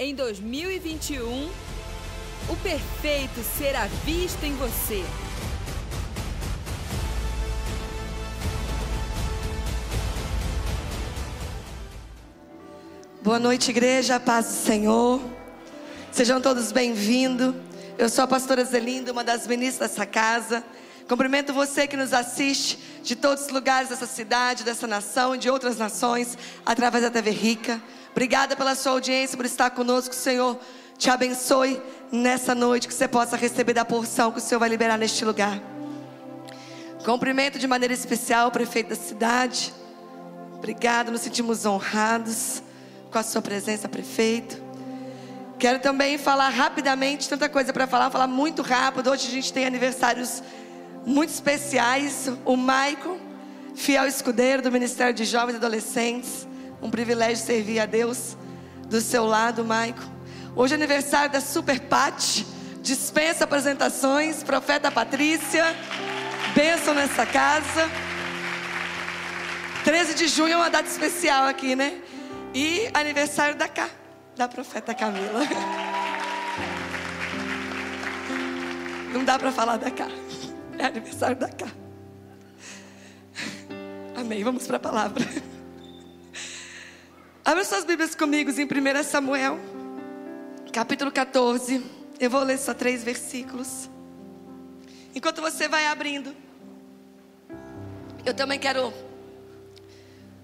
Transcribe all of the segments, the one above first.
Em 2021, o perfeito será visto em você. Boa noite, igreja, paz do Senhor. Sejam todos bem-vindos. Eu sou a pastora Zelinda, uma das ministras dessa casa. Cumprimento você que nos assiste de todos os lugares dessa cidade, dessa nação e de outras nações, através da TV Rica. Obrigada pela sua audiência, por estar conosco, Senhor. Te abençoe nessa noite, que você possa receber da porção que o Senhor vai liberar neste lugar. Cumprimento de maneira especial o prefeito da cidade. Obrigado, nos sentimos honrados com a sua presença, prefeito. Quero também falar rapidamente, tanta coisa para falar, falar muito rápido. Hoje a gente tem aniversários muito especiais. O Maico, fiel escudeiro do Ministério de Jovens e Adolescentes. Um privilégio servir a Deus do seu lado, Maico. Hoje é aniversário da Super Pat. Dispensa apresentações. Profeta Patrícia. Bênção nessa casa. 13 de junho é uma data especial aqui, né? E aniversário da Cá, da profeta Camila. Não dá para falar da Cá. É aniversário da Cá. Amém. Vamos para a palavra. Abra suas Bíblias comigo em 1 Samuel, capítulo 14. Eu vou ler só três versículos. Enquanto você vai abrindo, eu também quero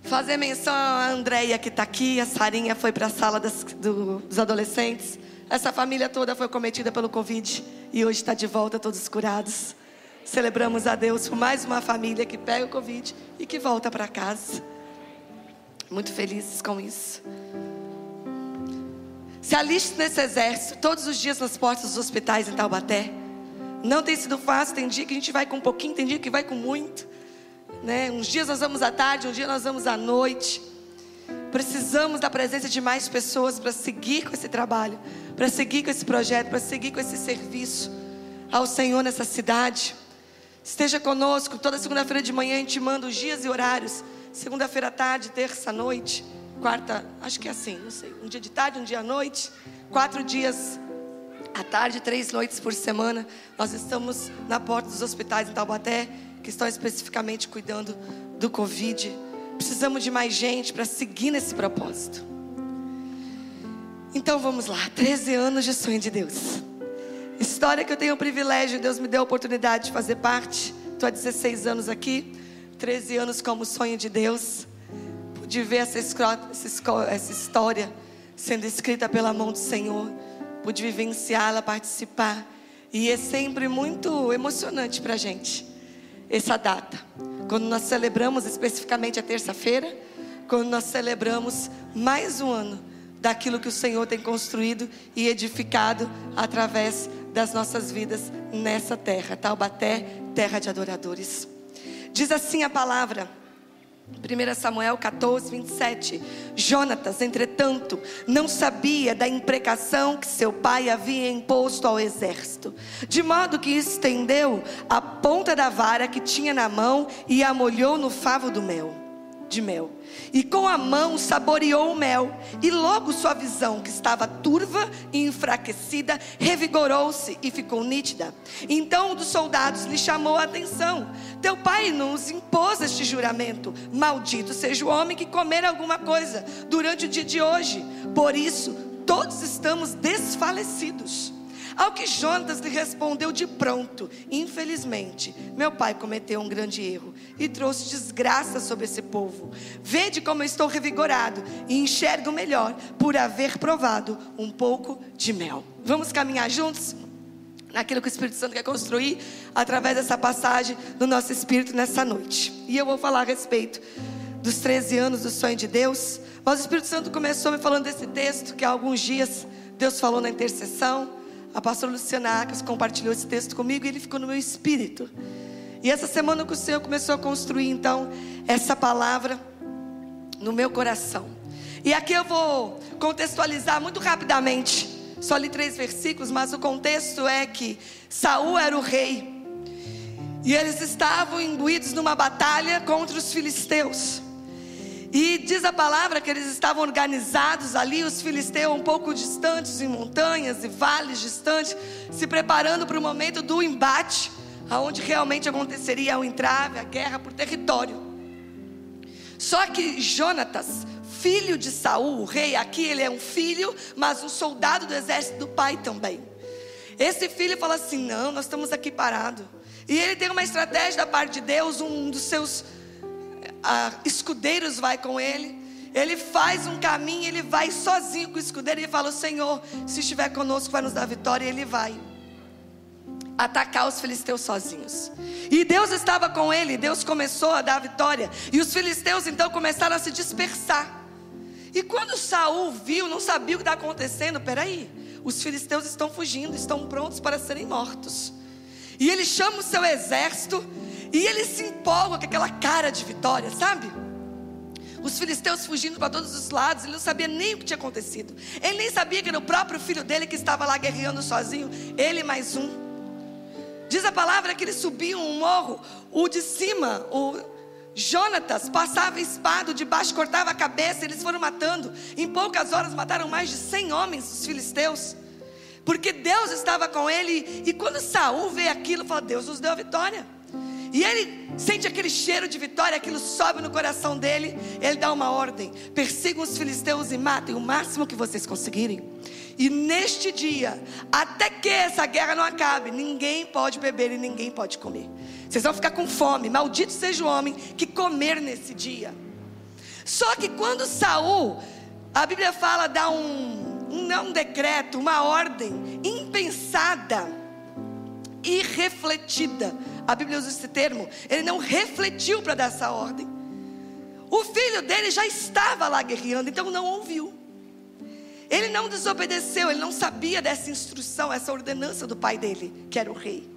fazer menção a Andréia que está aqui. A Sarinha foi para a sala das, do, dos adolescentes. Essa família toda foi cometida pelo Covid e hoje está de volta, todos curados. Celebramos a Deus por mais uma família que pega o Covid e que volta para casa. Muito felizes com isso. Se aliste nesse exército todos os dias nas portas dos hospitais em Taubaté. Não tem sido fácil, tem dia que a gente vai com um pouquinho, tem dia que vai com muito. Né? Uns dias nós vamos à tarde, um dia nós vamos à noite. Precisamos da presença de mais pessoas para seguir com esse trabalho, para seguir com esse projeto, para seguir com esse serviço ao Senhor nessa cidade. Esteja conosco, toda segunda-feira de manhã a gente manda os dias e horários. Segunda-feira à tarde, terça à noite, quarta, acho que é assim, não sei. Um dia de tarde, um dia à noite, quatro dias à tarde, três noites por semana. Nós estamos na porta dos hospitais em Taubaté que estão especificamente cuidando do Covid. Precisamos de mais gente para seguir nesse propósito. Então vamos lá, 13 anos de sonho de Deus. História que eu tenho o privilégio, Deus me deu a oportunidade de fazer parte. Estou há 16 anos aqui, 13 anos como sonho de Deus. Pude ver essa, história sendo escrita pela mão do Senhor. Pude vivenciá-la, participar. E é sempre muito emocionante para a gente essa data. Quando nós celebramos especificamente a terça-feira, quando nós celebramos mais um ano daquilo que o Senhor tem construído e edificado através das nossas vidas nessa terra, Taubaté, terra de adoradores. Diz assim a palavra: 1 Samuel 14, 27. Jonatas, entretanto, não sabia da imprecação que seu pai havia imposto ao exército, de modo que estendeu a ponta da vara que tinha na mão e a molhou no favo do mel de mel. E com a mão saboreou o mel, e logo sua visão, que estava turva e enfraquecida, revigorou-se e ficou nítida. Então um dos soldados lhe chamou a atenção: Teu pai nos impôs este juramento: Maldito seja o homem que comer alguma coisa durante o dia de hoje. Por isso, todos estamos desfalecidos. Ao que Jonatas lhe respondeu de pronto: Infelizmente, meu pai cometeu um grande erro e trouxe desgraça sobre esse povo. Vede como eu estou revigorado e enxergo melhor por haver provado um pouco de mel. Vamos caminhar juntos? Naquilo que o Espírito Santo quer construir através dessa passagem do nosso espírito nessa noite. E eu vou falar a respeito dos 13 anos do sonho de Deus. Mas o Espírito Santo começou me falando desse texto que há alguns dias Deus falou na intercessão. A pastora Luciana Acas compartilhou esse texto comigo e ele ficou no meu espírito. E essa semana que o Senhor começou a construir então essa palavra no meu coração. E aqui eu vou contextualizar muito rapidamente. Só li três versículos, mas o contexto é que Saul era o rei. E eles estavam imbuídos numa batalha contra os filisteus. E diz a palavra que eles estavam organizados ali, os filisteus um pouco distantes, em montanhas e vales distantes, se preparando para o momento do embate, aonde realmente aconteceria o entrave, a guerra por território. Só que Jonatas, filho de Saul, o rei, aqui ele é um filho, mas um soldado do exército do pai também. Esse filho fala assim: não, nós estamos aqui parados. E ele tem uma estratégia da parte de Deus, um dos seus a, escudeiros vai com ele. Ele faz um caminho, ele vai sozinho com o escudeiro e fala: Senhor, se estiver conosco, vai nos dar vitória. E ele vai atacar os filisteus sozinhos. E Deus estava com ele, Deus começou a dar vitória. E os filisteus então começaram a se dispersar. E quando Saul viu, não sabia o que está acontecendo, peraí, os filisteus estão fugindo, estão prontos para serem mortos. E ele chama o seu exército e ele se empolga com aquela cara de vitória, sabe? Os filisteus fugindo para todos os lados, ele não sabia nem o que tinha acontecido. Ele nem sabia que era o próprio filho dele que estava lá guerreando sozinho, ele mais um. Diz a palavra que eles subiam um morro, o de cima, o Jonatas passava espada de baixo, cortava a cabeça, eles foram matando. Em poucas horas mataram mais de 100 homens, os filisteus. Porque Deus estava com ele, e quando Saul vê aquilo, fala: Deus nos deu a vitória. E ele sente aquele cheiro de vitória, aquilo sobe no coração dele. Ele dá uma ordem: persigam os filisteus e matem o máximo que vocês conseguirem. E neste dia, até que essa guerra não acabe, ninguém pode beber e ninguém pode comer. Vocês vão ficar com fome. Maldito seja o homem que comer nesse dia. Só que quando Saul, a Bíblia fala, dá um, um não decreto, uma ordem impensada, irrefletida a Bíblia usa esse termo. Ele não refletiu para dar essa ordem. O filho dele já estava lá guerreando, então não ouviu. Ele não desobedeceu, ele não sabia dessa instrução, essa ordenança do pai dele, que era o rei.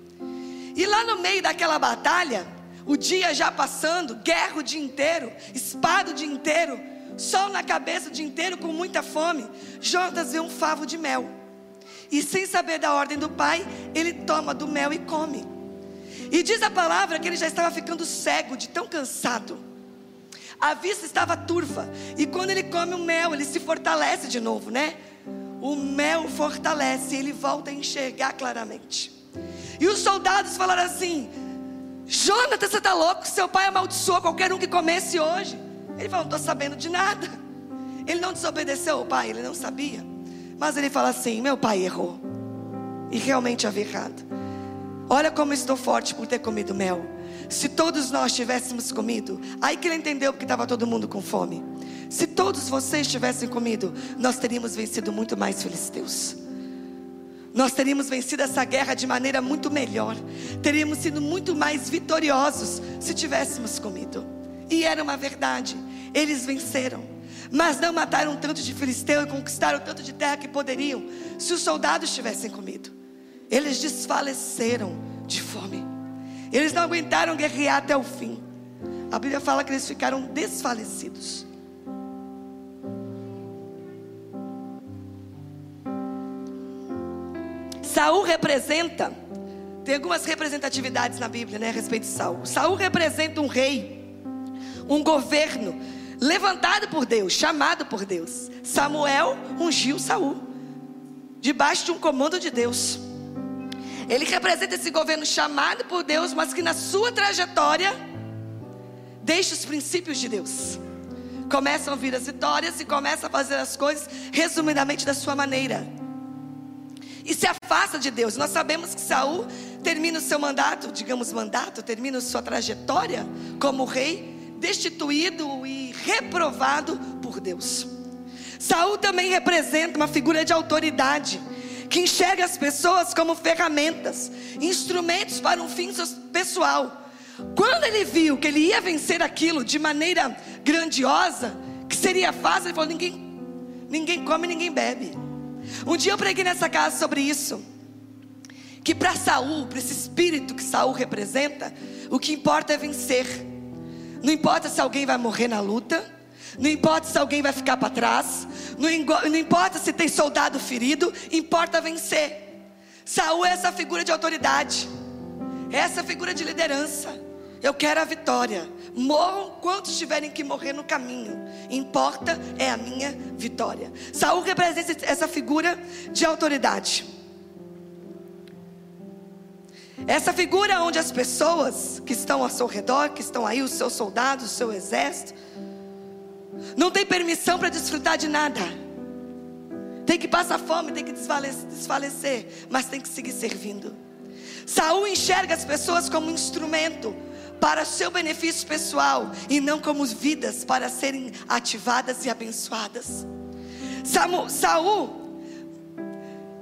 E lá no meio daquela batalha, o dia já passando, guerra o dia inteiro, espada o dia inteiro, sol na cabeça o dia inteiro, com muita fome. Jonas vê um favo de mel. E sem saber da ordem do pai, ele toma do mel e come. E diz a palavra que ele já estava ficando cego de tão cansado. A vista estava turva. E quando ele come o mel, ele se fortalece de novo, né? O mel fortalece, ele volta a enxergar claramente. E os soldados falaram assim: Jonathan, você está louco? Seu pai amaldiçoou qualquer um que comesse hoje. Ele falou: Não estou sabendo de nada. Ele não desobedeceu ao pai, ele não sabia. Mas ele fala assim: Meu pai errou. E realmente havia errado. Olha como estou forte por ter comido mel. Se todos nós tivéssemos comido, aí que ele entendeu porque estava todo mundo com fome. Se todos vocês tivessem comido, nós teríamos vencido muito mais filisteus. Nós teríamos vencido essa guerra de maneira muito melhor. Teríamos sido muito mais vitoriosos se tivéssemos comido. E era uma verdade. Eles venceram. Mas não mataram tanto de filisteu e conquistaram tanto de terra que poderiam se os soldados tivessem comido. Eles desfaleceram de fome. Eles não aguentaram guerrear até o fim. A Bíblia fala que eles ficaram desfalecidos. Saul representa, tem algumas representatividades na Bíblia, né, a respeito de Saul. Saul representa um rei, um governo levantado por Deus, chamado por Deus. Samuel ungiu Saul debaixo de um comando de Deus. Ele representa esse governo chamado por Deus, mas que na sua trajetória deixa os princípios de Deus. Começam a vir as vitórias e começa a fazer as coisas resumidamente da sua maneira. E se afasta de Deus. Nós sabemos que Saul termina o seu mandato, digamos mandato, termina a sua trajetória como rei, destituído e reprovado por Deus. Saul também representa uma figura de autoridade que enxerga as pessoas como ferramentas, instrumentos para um fim pessoal. Quando ele viu que ele ia vencer aquilo de maneira grandiosa, que seria fácil, ele falou: ninguém, ninguém come, ninguém bebe. Um dia eu preguei nessa casa sobre isso. Que para Saul, para esse espírito que Saul representa, o que importa é vencer. Não importa se alguém vai morrer na luta, não importa se alguém vai ficar para trás, não, não importa se tem soldado ferido, importa vencer. Saul é essa figura de autoridade, é essa figura de liderança. Eu quero a vitória. Morram quantos tiverem que morrer no caminho. Importa é a minha vitória. Saul representa essa figura de autoridade. Essa figura onde as pessoas que estão ao seu redor, que estão aí, os seus soldados, o seu exército, não tem permissão para desfrutar de nada. Tem que passar fome, tem que desfalecer, mas tem que seguir servindo. Saul enxerga as pessoas como instrumento para seu benefício pessoal e não como vidas para serem ativadas e abençoadas. Saul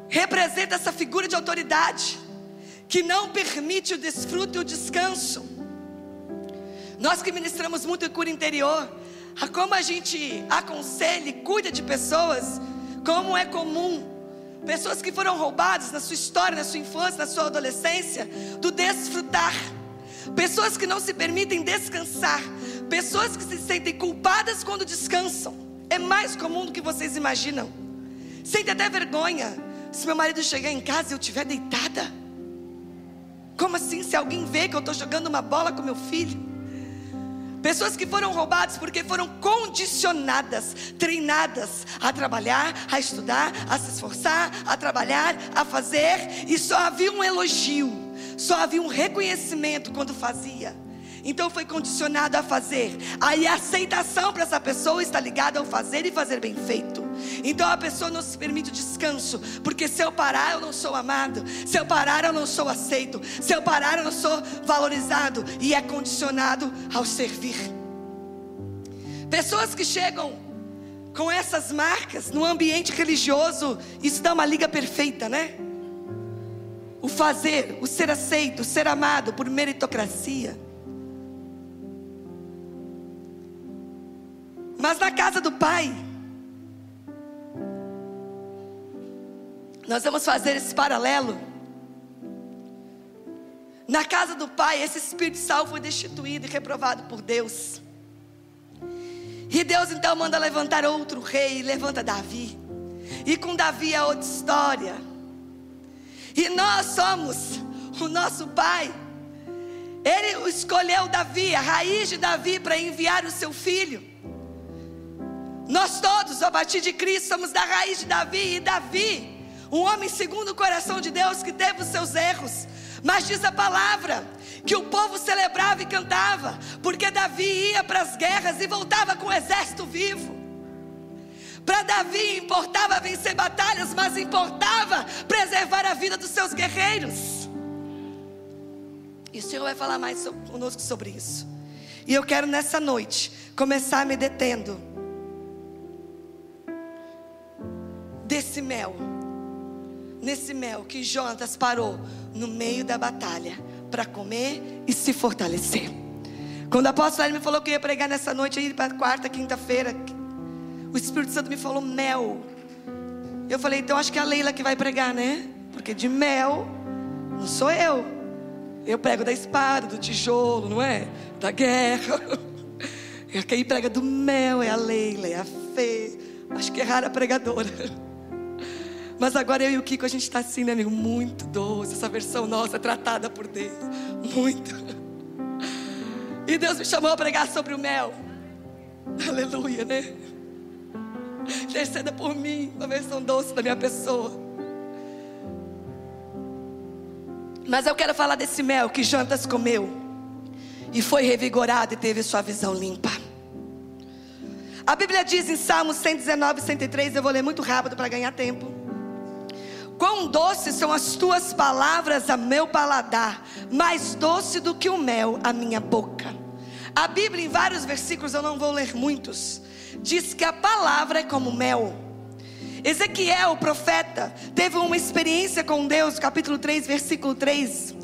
representa essa figura de autoridade que não permite o desfruto e o descanso. Nós que ministramos muito em cura interior, a como a gente aconselha e cuida de pessoas, como é comum pessoas que foram roubadas na sua história, na sua infância, na sua adolescência, do desfrutar. Pessoas que não se permitem descansar, pessoas que se sentem culpadas quando descansam. É mais comum do que vocês imaginam. Sentem até vergonha se meu marido chegar em casa e eu estiver deitada. Como assim? Se alguém vê que eu estou jogando uma bola com meu filho? Pessoas que foram roubadas porque foram condicionadas, treinadas a trabalhar, a estudar, a se esforçar, a trabalhar, a fazer, e só havia um elogio, só havia um reconhecimento quando fazia. Então foi condicionado a fazer. Aí a aceitação para essa pessoa está ligada ao fazer e fazer bem feito. Então a pessoa não se permite o descanso, porque se eu parar eu não sou amado, se eu parar eu não sou aceito, se eu parar eu não sou valorizado e é condicionado ao servir. Pessoas que chegam com essas marcas no ambiente religioso, isso dá uma liga perfeita, né? O fazer, o ser aceito, o ser amado por meritocracia. Mas na casa do Pai, nós vamos fazer esse paralelo. Na casa do Pai, esse espírito salvo foi destituído e reprovado por Deus. E Deus então manda levantar outro rei, levanta Davi. E com Davi é outra história. E nós somos o nosso Pai. Ele escolheu Davi, a raiz de Davi, para enviar o seu filho. Nós todos, a partir de Cristo, somos da raiz de Davi. E Davi, um homem segundo o coração de Deus, que teve os seus erros. Mas diz a palavra que o povo celebrava e cantava, porque Davi ia para as guerras e voltava com o exército vivo. Para Davi importava vencer batalhas, mas importava preservar a vida dos seus guerreiros. E o Senhor vai falar mais conosco sobre isso. E eu quero nessa noite começar me detendo desse mel. Nesse mel que Jonatas parou no meio da batalha para comer e se fortalecer. Quando o apóstolo me falou que ia pregar nessa noite aí para quarta, quinta-feira, o Espírito Santo me falou mel. Eu falei, então acho que é a Leila que vai pregar, né? Porque de mel não sou eu. Eu prego da espada, do tijolo, não é? Da guerra. Quem prega do mel é a Leila, é a Fê. Acho que é rara pregadora. Mas agora eu e o Kiko, a gente está assim, né, amigo? Muito doce. Essa versão nossa é tratada por Deus. Muito. E Deus me chamou a pregar sobre o mel. Aleluia, né? Interceda por mim, a versão doce da minha pessoa. Mas eu quero falar desse mel que Jantas comeu e foi revigorado e teve sua visão limpa. A Bíblia diz em Salmos 119, 103, eu vou ler muito rápido para ganhar tempo. Quão doces são as tuas palavras a meu paladar, mais doce do que o mel a minha boca. A Bíblia, em vários versículos, eu não vou ler muitos, diz que a palavra é como mel. Ezequiel, o profeta, teve uma experiência com Deus, capítulo 3, versículo 3.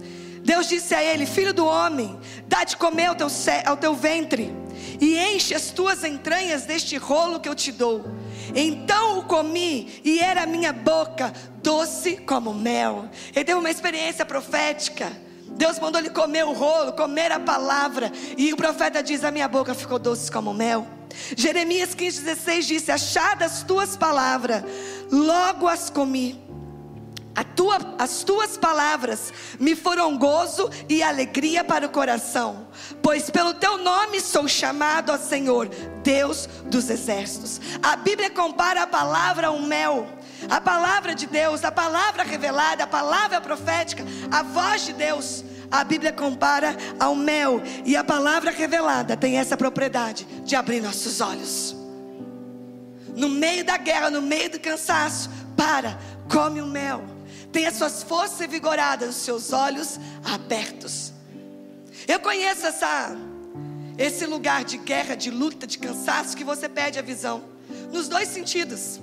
Deus disse a ele: Filho do homem, dá de comer ao teu, ao teu ventre, e enche as tuas entranhas deste rolo que eu te dou. Então o comi, e era minha boca doce como mel. Ele teve uma experiência profética. Deus mandou ele comer o rolo, comer a palavra. E o profeta diz: A minha boca ficou doce como mel. Jeremias 15,16 disse: Achadas tuas palavras, logo as comi. Tua, as tuas palavras me foram gozo e alegria para o coração, pois pelo teu nome sou chamado, ó Senhor, Deus dos exércitos. A Bíblia compara a palavra a um mel. A palavra de Deus, a palavra revelada, a palavra profética, a voz de Deus, a Bíblia compara ao mel. E a palavra revelada tem essa propriedade de abrir nossos olhos. No meio da guerra, no meio do cansaço, para, come o mel Tenha suas forças revigoradas, os seus olhos abertos. Eu conheço essa, esse lugar de guerra, de luta, de cansaço que você perde a visão. Nos dois sentidos.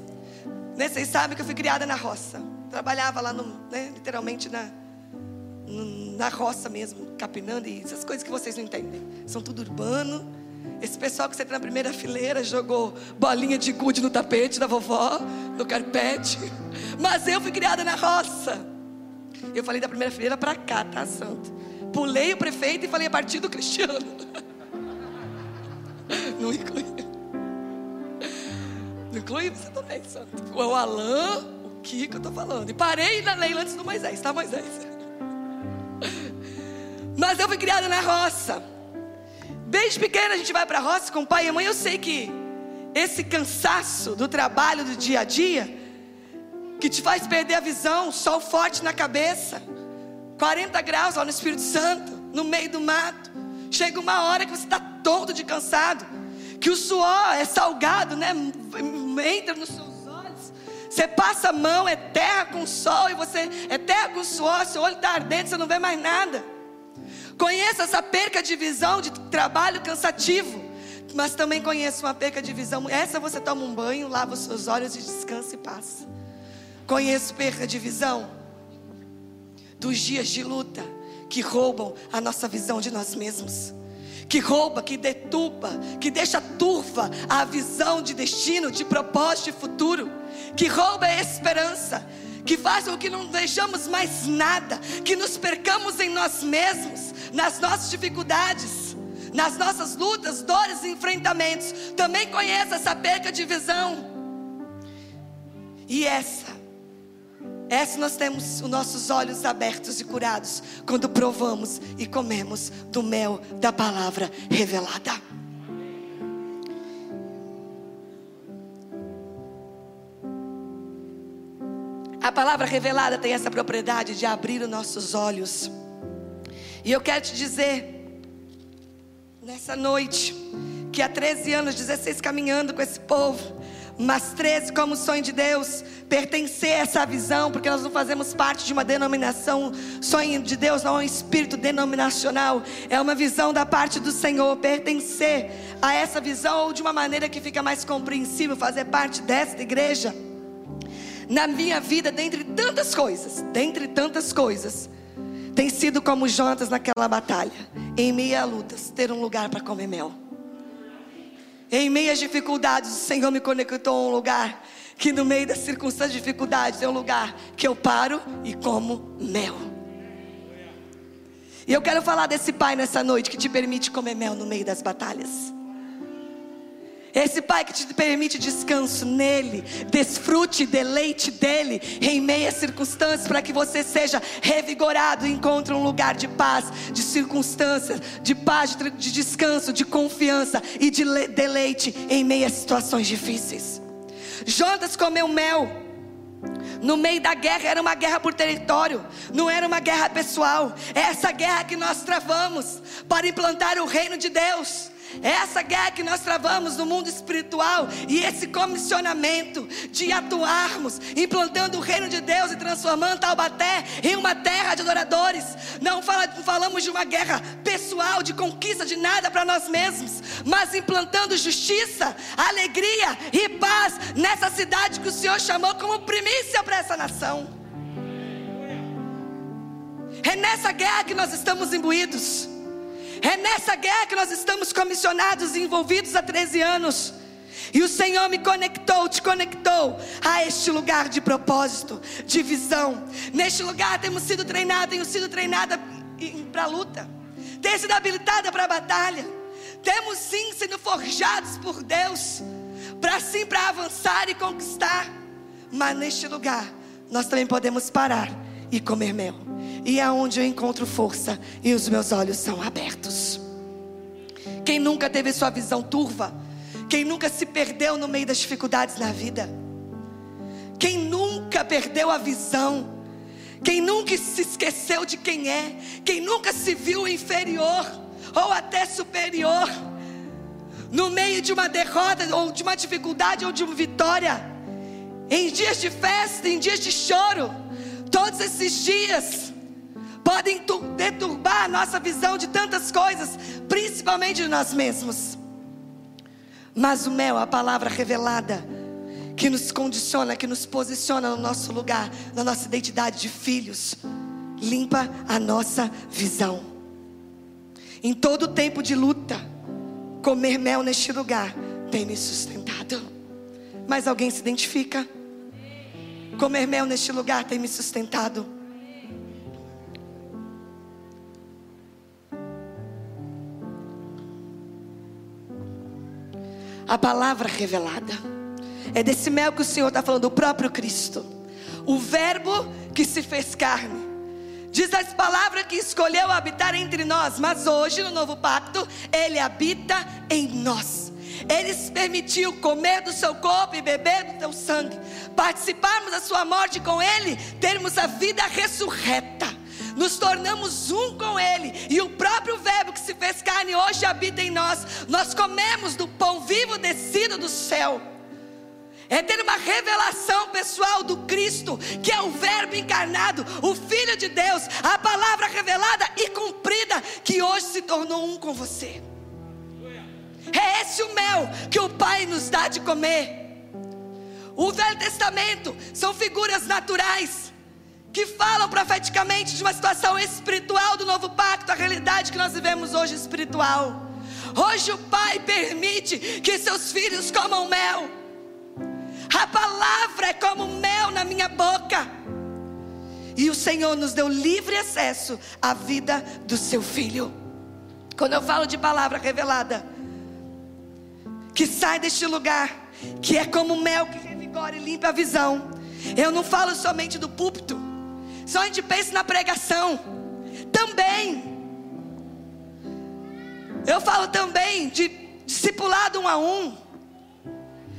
Né? Vocês sabem que eu fui criada na roça. Trabalhava lá, no, né? literalmente na, na roça mesmo, capinando e essas coisas que vocês não entendem. São tudo urbano esse pessoal que está na primeira fileira jogou bolinha de gude no tapete da vovó, no carpete. Mas eu fui criada na roça. Eu falei da primeira fileira para cá, tá, santo? Pulei o prefeito e falei a partir do Cristiano. Não inclui. Não inclui você também, santo. O Alain, o Kiko, eu tô falando. E parei na Leila antes do Moisés, tá, Moisés? Mas eu fui criada na roça. Desde pequena a gente vai para a roça com o pai e a mãe. Eu sei que esse cansaço do trabalho do dia a dia, que te faz perder a visão, sol forte na cabeça, 40 graus lá no Espírito Santo, no meio do mato. Chega uma hora que você está todo de cansado, que o suor é salgado, né? Entra nos seus olhos. Você passa a mão, é terra com sol, e você é terra com suor, seu olho está ardendo, você não vê mais nada. Conheça essa perca de visão de trabalho cansativo. Mas também conheça uma perca de visão. Essa você toma um banho, lava os seus olhos e descansa e passa. Conheço perca de visão dos dias de luta que roubam a nossa visão de nós mesmos. Que rouba, que detupa, que deixa turva a visão de destino, de propósito, de futuro. Que rouba a esperança, que faz com que não vejamos mais nada, que nos percamos em nós mesmos, nas nossas dificuldades, nas nossas lutas, dores e enfrentamentos. Também conheça essa perca de visão. E essa, essa nós temos os nossos olhos abertos e curados quando provamos e comemos do mel da palavra revelada. A palavra revelada tem essa propriedade de abrir os nossos olhos. E eu quero te dizer, nessa noite, que há 13 anos, 16 caminhando com esse povo, mas 13 como sonho de Deus, pertencer a essa visão, porque nós não fazemos parte de uma denominação, sonho de Deus não é um espírito denominacional, é uma visão da parte do Senhor, pertencer a essa visão ou de uma maneira que fica mais compreensível, fazer parte desta igreja na minha vida, dentre tantas coisas, dentre tantas coisas, tem sido como Jonas naquela batalha, em meio a lutas, ter um lugar para comer mel. Em meio às dificuldades, o Senhor me conectou a um lugar que no meio das circunstâncias de dificuldades é um lugar que eu paro e como mel. E eu quero falar desse pai nessa noite que te permite comer mel no meio das batalhas. Esse Pai que te permite descanso nele, desfrute, deleite dele em meio às circunstâncias, para que você seja revigorado e encontre um lugar de paz, de circunstâncias, de paz, de descanso, de confiança e de deleite em meio às situações difíceis. Jonas comeu mel. No meio da guerra era uma guerra por território, não era uma guerra pessoal. É essa guerra que nós travamos para implantar o reino de Deus. Essa guerra que nós travamos no mundo espiritual e esse comissionamento de atuarmos, implantando o reino de Deus e transformando Taubaté em uma terra de adoradores. Não fala, falamos de uma guerra pessoal, de conquista de nada para nós mesmos, mas implantando justiça, alegria e paz nessa cidade que o Senhor chamou como primícia para essa nação. É nessa guerra que nós estamos imbuídos. É nessa guerra que nós estamos comissionados e envolvidos há 13 anos. E o Senhor me conectou, te conectou a este lugar de propósito, de visão. Neste lugar temos sido treinados, tenho sido treinada para a luta, tenho sido habilitada para a batalha. Temos sim sido forjados por Deus, para sim para avançar e conquistar. Mas neste lugar nós também podemos parar e comer mel. E é onde eu encontro força e os meus olhos são abertos. Quem nunca teve sua visão turva, quem nunca se perdeu no meio das dificuldades na vida, quem nunca perdeu a visão, quem nunca se esqueceu de quem é, quem nunca se viu inferior ou até superior, no meio de uma derrota ou de uma dificuldade ou de uma vitória, em dias de festa, em dias de choro, todos esses dias podem deturbar a nossa visão de tantas coisas, principalmente de nós mesmos. Mas o mel, a palavra revelada, que nos condiciona, que nos posiciona no nosso lugar, na nossa identidade de filhos, limpa a nossa visão. Em todo tempo de luta, comer mel neste lugar tem me sustentado. Mas alguém se identifica? Comer mel neste lugar tem me sustentado. A palavra revelada. É desse mel que o Senhor está falando, o próprio Cristo. O Verbo que se fez carne. Diz as palavras que escolheu habitar entre nós, mas hoje no novo pacto, Ele habita em nós. Ele se permitiu comer do seu corpo e beber do teu sangue, participarmos da sua morte com Ele, termos a vida ressurreta. Nos tornamos um com Ele, e o próprio Verbo que se fez carne hoje habita em nós. Nós comemos do pão vivo descido do céu é ter uma revelação pessoal do Cristo, que é o Verbo encarnado, o Filho de Deus, a palavra revelada e cumprida, que hoje se tornou um com você. É esse o mel que o Pai nos dá de comer. O Velho Testamento são figuras naturais que falam profeticamente de uma situação espiritual do novo pacto, a realidade que nós vivemos hoje espiritual. Hoje o Pai permite que seus filhos comam mel. A palavra é como mel na minha boca. E o Senhor nos deu livre acesso à vida do seu filho. Quando eu falo de palavra revelada, que sai deste lugar, que é como mel que revigora e limpa a visão. Eu não falo somente do púlpito, só a gente pensa na pregação. Também. Eu falo também de discipulado um a um.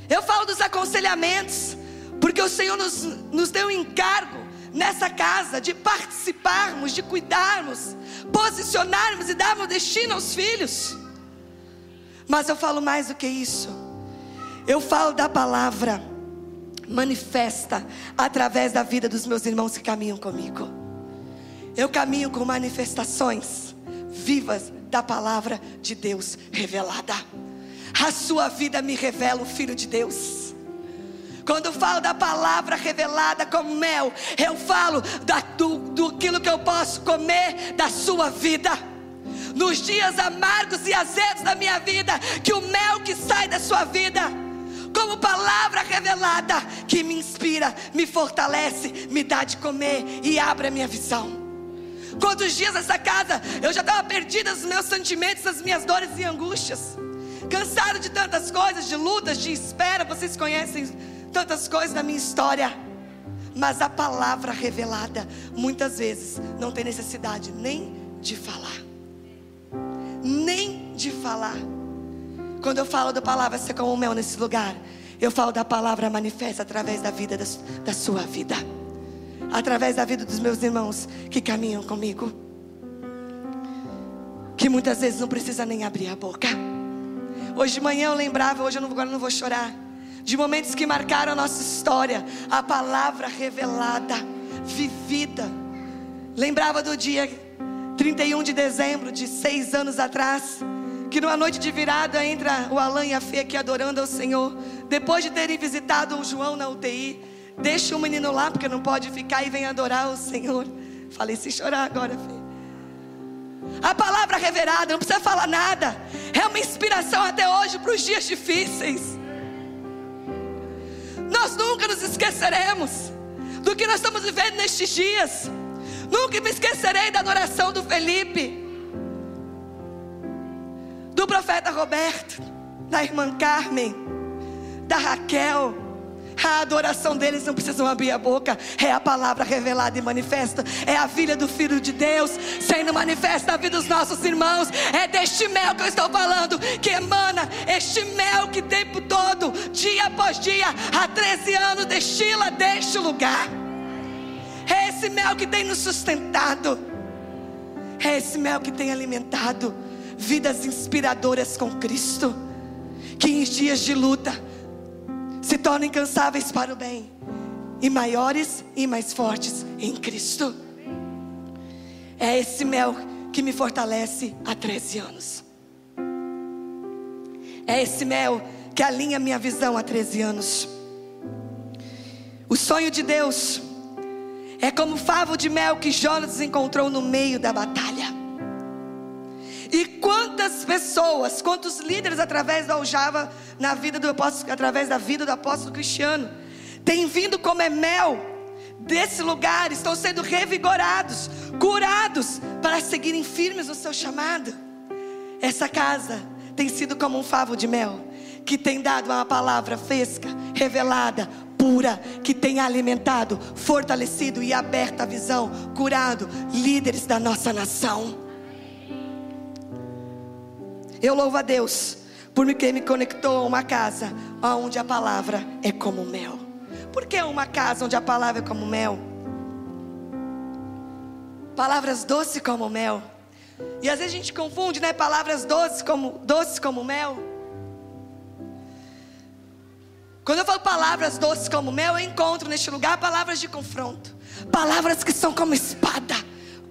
Eu falo dos aconselhamentos, porque o Senhor nos, nos deu um encargo nessa casa de participarmos, de cuidarmos, posicionarmos e darmos destino aos filhos. Mas eu falo mais do que isso. Eu falo da palavra manifesta através da vida dos meus irmãos que caminham comigo. Eu caminho com manifestações vivas da palavra de Deus revelada. A sua vida me revela o Filho de Deus. Quando falo da palavra revelada como mel, eu falo da, do, do que eu posso comer da sua vida. Nos dias amargos e azedos da minha vida, que o mel que sai da sua vida, como palavra revelada, que me inspira, me fortalece, me dá de comer e abre a minha visão. Quantos dias nessa casa eu já estava perdida nos meus sentimentos, nas minhas dores e angústias cansado de tantas coisas, de lutas, de espera. Vocês conhecem tantas coisas da minha história. Mas a palavra revelada, muitas vezes, não tem necessidade nem de falar. Nem de falar. Quando eu falo da palavra ser como mel nesse lugar, eu falo da palavra manifesta através da vida da, da sua vida, através da vida dos meus irmãos que caminham comigo, que muitas vezes não precisa nem abrir a boca. Hoje de manhã eu lembrava, hoje eu não, agora não vou chorar. De momentos que marcaram a nossa história, a palavra revelada, vivida. Lembrava do dia 31 de dezembro de seis anos atrás, que numa noite de virada entra o Alan e a Fê aqui adorando ao Senhor. Depois de terem visitado o João na UTI, deixa o menino lá porque não pode ficar e vem adorar o Senhor. Falei sem chorar agora, Fê. A palavra revelada, não precisa falar nada. É uma inspiração até hoje para os dias difíceis. Nós nunca nos esqueceremos do que nós estamos vivendo nestes dias. Nunca me esquecerei da adoração do Felipe, do profeta Roberto, da irmã Carmen, da Raquel, A adoração deles não precisam abrir a boca. É a palavra revelada e manifesta. É a filha do Filho de Deus sendo manifesta na vida dos nossos irmãos. É deste mel que eu estou falando, que emana este mel que tempo todo, dia após dia, há 13 anos, destila deste lugar. É esse mel que tem nos sustentado. É esse mel que tem alimentado vidas inspiradoras com Cristo. Que em dias de luta se tornem incansáveis para o bem, e maiores e mais fortes em Cristo. É esse mel que me fortalece há 13 anos. É esse mel que alinha minha visão há 13 anos. O sonho de Deus é como o favo de mel que Jonas encontrou no meio da batalha. E quantas pessoas, quantos líderes através da aljava na vida do apóstolo, através da vida do apóstolo Cristiano, têm vindo como é mel desse lugar, estão sendo revigorados, curados para seguirem firmes no seu chamado. Essa casa tem sido como um favo de mel, que tem dado uma palavra fresca, revelada, pura, que tem alimentado, fortalecido e aberto a visão, curado líderes da nossa nação. Eu louvo a Deus por que me conectou a uma casa onde a palavra é como mel. Por que uma casa onde a palavra é como mel? Palavras doces como mel. E às vezes a gente confunde, né? Palavras doces como doces como mel. Quando eu falo palavras doces como mel, eu encontro neste lugar palavras de confronto. Palavras que são como espada.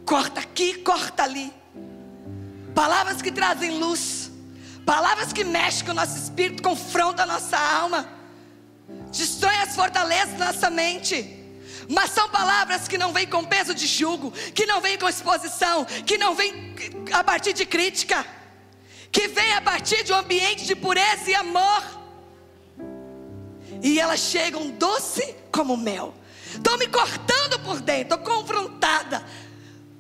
Corta aqui, corta ali. Palavras que trazem luz. Palavras que mexem com o nosso espírito, confrontam a nossa alma. Destrói as fortalezas da nossa mente. Mas são palavras que não vêm com peso de julgo, que não vêm com exposição, que não vêm a partir de crítica, que vêm a partir de um ambiente de pureza e amor. E elas chegam doce como mel. Estou me cortando por dentro, estou confrontada,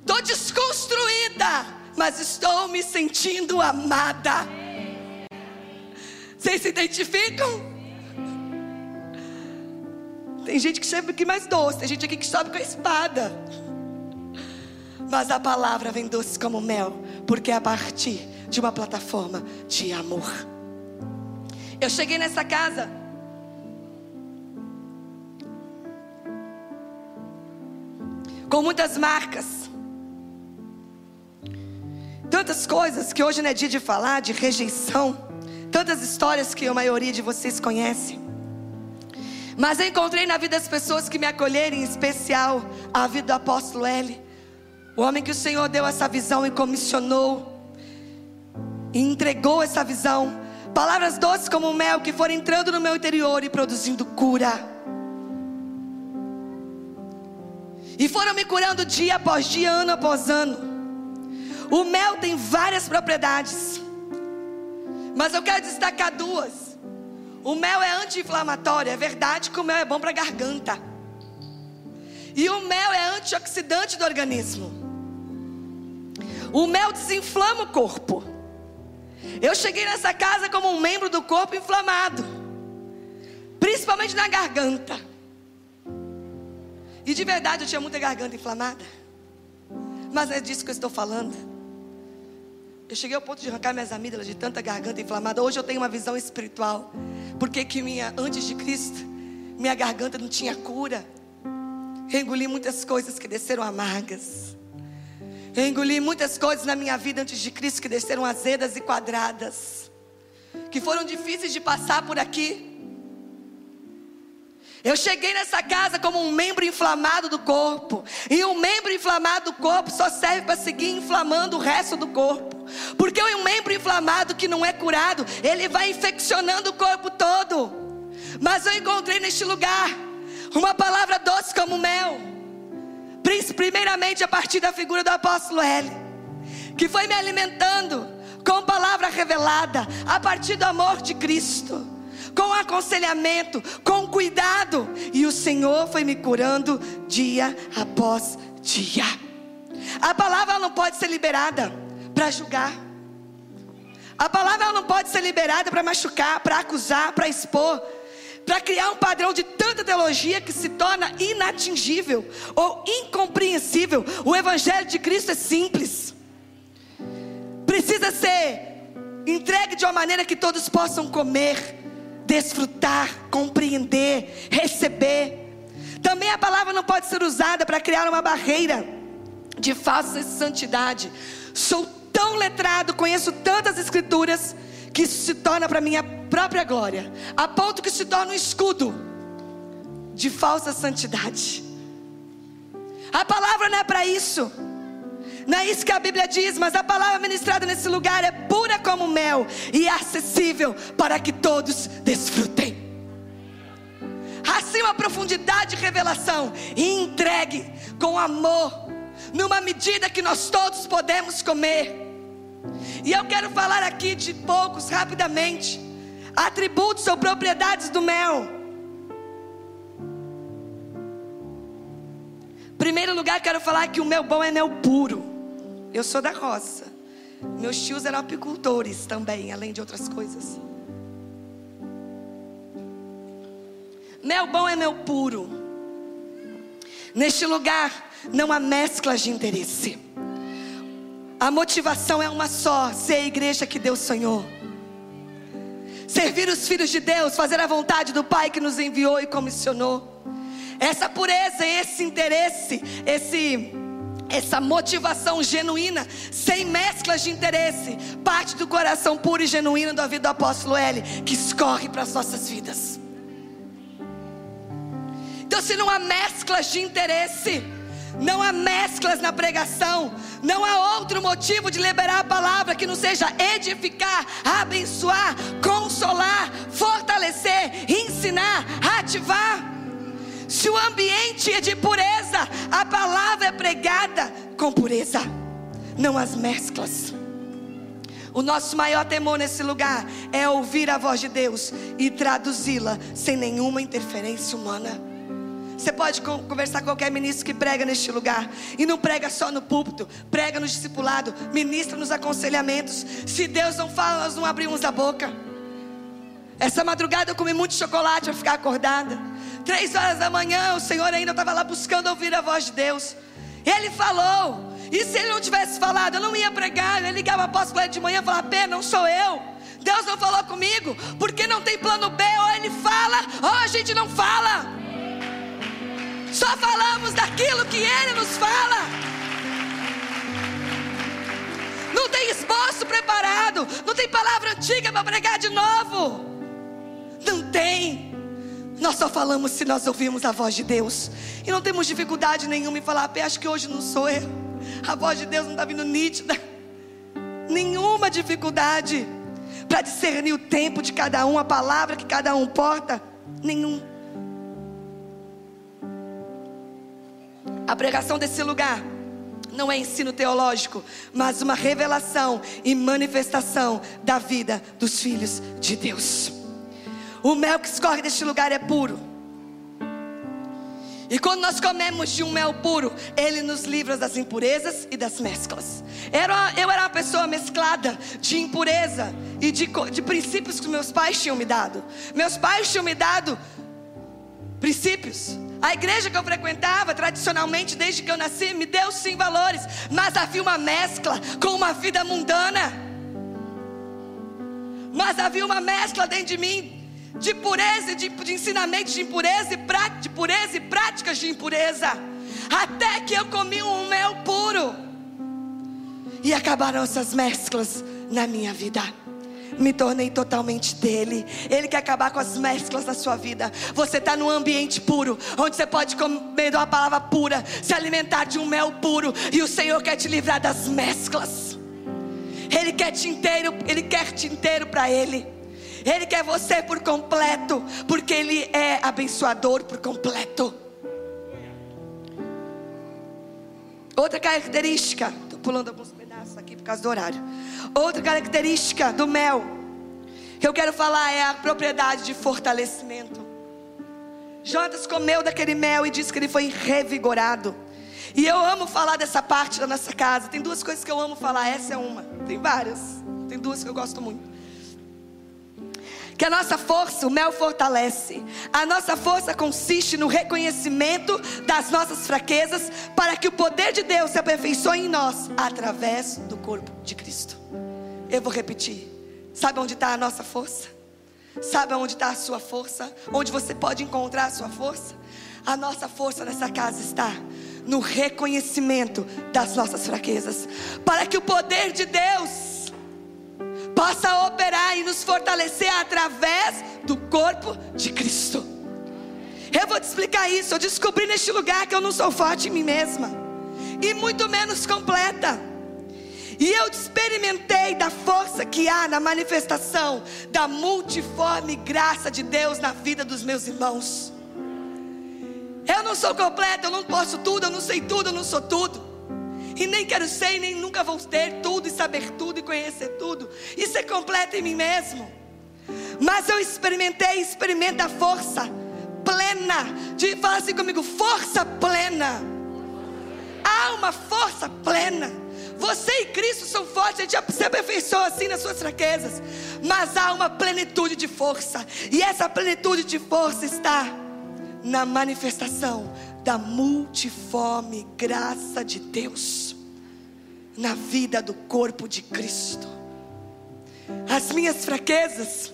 estou desconstruída mas estou me sentindo amada. Vocês se identificam? Tem gente que chega aqui mais doce, tem gente aqui que sobe com a espada. Mas a palavra vem doce como mel, porque é a partir de uma plataforma de amor. Eu cheguei nessa casa. Com muitas marcas. Tantas coisas que hoje não é dia de falar, de rejeição. Tantas histórias que a maioria de vocês conhece. Mas eu encontrei na vida das pessoas que me acolheram, em especial a vida do apóstolo L. O homem que o Senhor deu essa visão e comissionou. E entregou essa visão. Palavras doces como mel que foram entrando no meu interior e produzindo cura. E foram me curando dia após dia, ano após ano. O mel tem várias propriedades, mas eu quero destacar duas. O mel é anti-inflamatório, é verdade que o mel é bom para a garganta. E o mel é antioxidante do organismo. O mel desinflama o corpo. Eu cheguei nessa casa como um membro do corpo inflamado, principalmente na garganta. E de verdade eu tinha muita garganta inflamada. Mas é disso que eu estou falando. Eu cheguei ao ponto de arrancar minhas amígdalas de tanta garganta inflamada. Hoje eu tenho uma visão espiritual. Porque que minha, antes de Cristo, minha garganta não tinha cura. Eu engoli muitas coisas que desceram amargas. Eu engoli muitas coisas na minha vida antes de Cristo que desceram azedas e quadradas. Que foram difíceis de passar por aqui. Eu cheguei nessa casa como um membro inflamado do corpo. E um membro inflamado do corpo só serve para seguir inflamando o resto do corpo. Porque um membro inflamado que não é curado, ele vai infeccionando o corpo todo. Mas eu encontrei neste lugar uma palavra doce como mel. Primeiramente a partir da figura do apóstolo L, que foi me alimentando com palavra revelada a partir do amor de Cristo, com aconselhamento, com cuidado, e o Senhor foi me curando dia após dia. A palavra não pode ser liberada para julgar. A palavra não pode ser liberada para machucar, para acusar, para expor. para criar um padrão de tanta teologia que se torna inatingível ou incompreensível. O Evangelho de Cristo é simples, precisa ser entregue de uma maneira que todos possam comer, desfrutar, compreender, receber. Também a palavra não pode ser usada para criar uma barreira de falsa santidade. Sou tão letrado, conheço tantas escrituras que isso se torna para minha própria glória, a ponto que se torna um escudo de falsa santidade. A palavra não é para isso. Não é isso que a Bíblia diz, mas a palavra ministrada nesse lugar é pura como mel e acessível para que todos desfrutem. Assim, uma profundidade de revelação e entregue com amor, numa medida que nós todos podemos comer. E eu quero falar aqui de poucos, rapidamente, atributos ou propriedades do mel. Primeiro lugar, quero falar que o mel bom é mel puro. Eu sou da roça. Meus tios eram apicultores também, além de outras coisas. Mel bom é mel puro. Neste lugar não há mesclas de interesse. A motivação é uma só: ser a igreja que Deus sonhou. Servir os filhos de Deus, fazer a vontade do Pai que nos enviou e comissionou. Essa pureza, esse interesse, esse essa motivação genuína, sem mesclas de interesse, parte do coração puro e genuíno da vida do apóstolo L, que escorre para as nossas vidas. Então, se não há mesclas de interesse, não há mesclas na pregação, não há outro motivo de liberar a palavra que não seja edificar, abençoar, consolar, fortalecer, ensinar, ativar. Se o ambiente é de pureza, a palavra é pregada com pureza, não as mesclas. O nosso maior temor nesse lugar é ouvir a voz de Deus e traduzi-la sem nenhuma interferência humana. Você pode conversar com qualquer ministro que prega neste lugar. E não prega só no púlpito, prega no discipulado, ministra nos aconselhamentos. Se Deus não fala, nós não abrimos a boca. Essa madrugada eu comi muito chocolate para ficar acordada. Três horas da manhã, o Senhor ainda estava lá buscando ouvir a voz de Deus. Ele falou. E se ele não tivesse falado, eu não ia pregar. Eu ligava o apóstolo de manhã e falava: Pé, não sou eu. Deus não falou comigo. Porque não tem plano B. Ou ele fala, ou a gente não fala. Só falamos daquilo que ele nos fala. Não tem esboço preparado. Não tem palavra antiga para pregar de novo. Não tem. Nós só falamos se nós ouvimos a voz de Deus. E não temos dificuldade nenhuma em falar, acho que hoje não sou eu. A voz de Deus não está vindo nítida. Nenhuma dificuldade para discernir o tempo de cada um, a palavra que cada um porta. Nenhum. A pregação desse lugar não é ensino teológico, mas uma revelação e manifestação da vida dos filhos de Deus. O mel que escorre deste lugar é puro. E quando nós comemos de um mel puro, ele nos livra das impurezas e das mesclas. Era, eu era uma pessoa mesclada de impureza e de, de princípios que meus pais tinham me dado. Meus pais tinham me dado princípios. A igreja que eu frequentava, tradicionalmente, desde que eu nasci, me deu sim valores, mas havia uma mescla com uma vida mundana. Mas havia uma mescla dentro de mim de pureza, de, de ensinamentos de impureza, e de pureza e práticas de impureza, até que eu comi um mel puro, e acabaram essas mesclas na minha vida. Me tornei totalmente dele. Ele quer acabar com as mesclas na sua vida. Você está num ambiente puro, onde você pode comer uma palavra pura, se alimentar de um mel puro, e o Senhor quer te livrar das mesclas. Ele quer te inteiro, Ele quer te inteiro para Ele. Ele quer você por completo, porque Ele é abençoador por completo. Outra característica, estou pulando alguns pedaços aqui por causa do horário. Outra característica do mel que eu quero falar é a propriedade de fortalecimento. Jonas comeu daquele mel e disse que ele foi revigorado. E eu amo falar dessa parte da nossa casa. Tem duas coisas que eu amo falar, essa é uma. Tem várias. Tem duas que eu gosto muito que a nossa força, o mel fortalece. A nossa força consiste no reconhecimento das nossas fraquezas, para que o poder de Deus se aperfeiçoe em nós através do corpo de Cristo. Eu vou repetir. Sabe onde está a nossa força? Sabe onde está a sua força? Onde você pode encontrar a sua força? A nossa força nessa casa está no reconhecimento das nossas fraquezas, para que o poder de Deus possa operar e nos fortalecer através do corpo de Cristo. Eu vou te explicar isso. Eu descobri neste lugar que eu não sou forte em mim mesma, e muito menos completa. E eu experimentei da força que há na manifestação da multiforme graça de Deus na vida dos meus irmãos. Eu não sou completa, eu não posso tudo, eu não sei tudo, eu não sou tudo. E nem quero ser, e nem nunca vou ter tudo, e saber tudo, e conhecer tudo, e ser completo em mim mesmo. Mas eu experimentei, experimenta a força plena. De, fala assim comigo, força plena. Há uma força plena. Você e Cristo são fortes, a gente se aperfeiçoa assim nas suas fraquezas. Mas há uma plenitude de força. E essa plenitude de força está na manifestação da multiforme graça de Deus na vida do corpo de Cristo. As minhas fraquezas,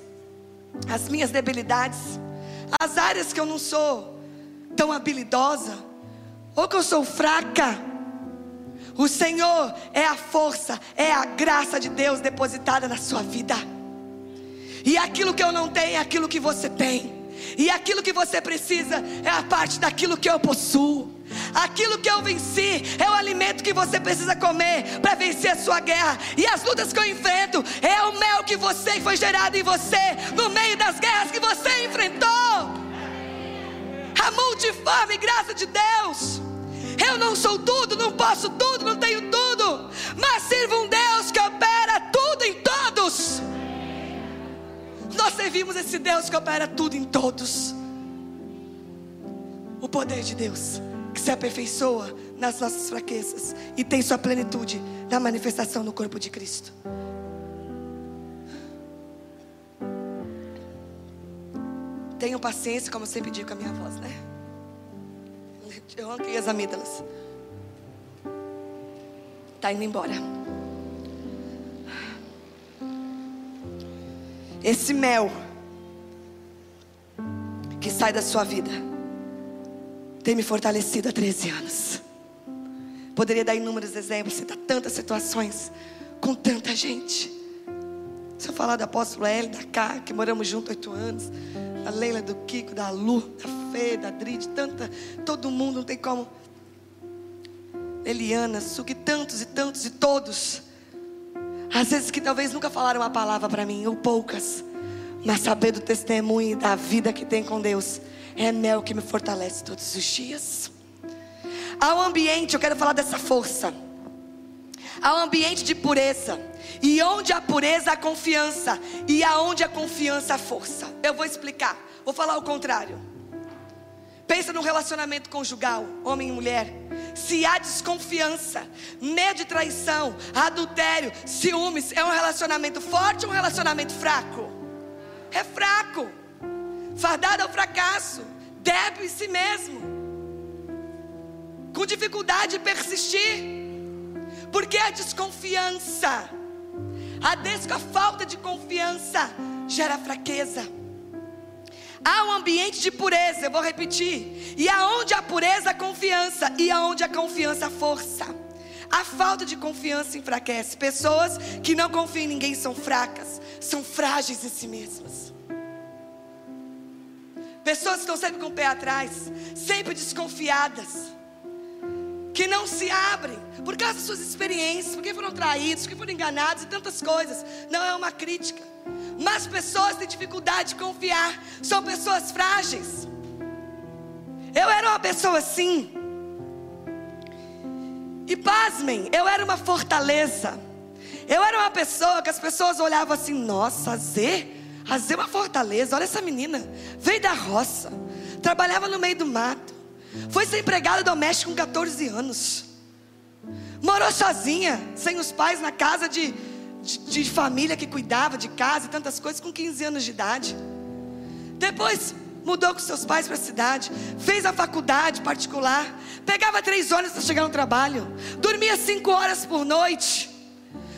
as minhas debilidades, as áreas que eu não sou tão habilidosa, ou que eu sou fraca, o Senhor é a força, é a graça de Deus depositada na sua vida. E aquilo que eu não tenho é aquilo que você tem. E aquilo que você precisa é a parte daquilo que eu possuo. Aquilo que eu venci é o alimento que você precisa comer para vencer a sua guerra. E as lutas que eu enfrento é o mel que você foi gerado em você no meio das guerras que você enfrentou. A multiforme graça de Deus. Eu não sou tudo, não posso tudo, não tenho tudo, mas sirvo um Deus que opera tudo em todos. Nós servimos esse Deus que opera tudo em todos. O poder de Deus que se aperfeiçoa nas nossas fraquezas e tem sua plenitude na manifestação no corpo de Cristo. Tenham paciência, como eu sempre digo com a minha voz, né? Eu arranquei as amígdalas. Está indo embora. Esse mel que sai da sua vida tem me fortalecido há 13 anos. Poderia dar inúmeros exemplos, citar tantas situações com tanta gente. Se eu falar da apóstola L, da Cá, que moramos juntos oito anos, da Leila, do Kiko, da Lu, da Fê, da Drid, tanta, todo mundo, não tem como. Eliana, Suki, tantos e tantos e todos. Às vezes que talvez nunca falaram uma palavra para mim, ou poucas. Mas saber do testemunho e da vida que tem com Deus é mel que me fortalece todos os dias. Um ambiente, eu quero falar dessa força. Há um ambiente de pureza. E onde há pureza, há confiança. E aonde há confiança, há força. Eu vou explicar. Vou falar o contrário. Pensa no relacionamento conjugal, homem e mulher. Se há desconfiança, medo de traição, adultério, ciúmes, é um relacionamento forte ou um relacionamento fraco? É fraco, fardado ao fracasso, débil em si mesmo, com dificuldade de persistir, porque a desconfiança, a, a falta de confiança gera fraqueza. Há um ambiente de pureza, eu vou repetir. E aonde há pureza, há confiança. E aonde há confiança, há força. A falta de confiança enfraquece. Pessoas que não confiam em ninguém são fracas, são frágeis em si mesmas. Pessoas que estão sempre com o pé atrás, sempre desconfiadas, que não se abrem por causa das suas experiências, porque foram traídos, porque foram enganados e tantas coisas. Não é uma crítica. Mas pessoas têm dificuldade de confiar, são pessoas frágeis. Eu era uma pessoa assim. E pasmem, eu era uma fortaleza. Eu era uma pessoa que as pessoas olhavam assim: nossa, Zé, a Zé é uma fortaleza. Olha essa menina, veio da roça, trabalhava no meio do mato, foi ser empregada doméstica com 14 anos, morou sozinha, sem os pais, na casa de de, de família que cuidava de casa e tantas coisas com 15 anos de idade. Depois mudou com seus pais para a cidade, fez a faculdade particular, pegava três horas para chegar no trabalho, dormia cinco horas por noite,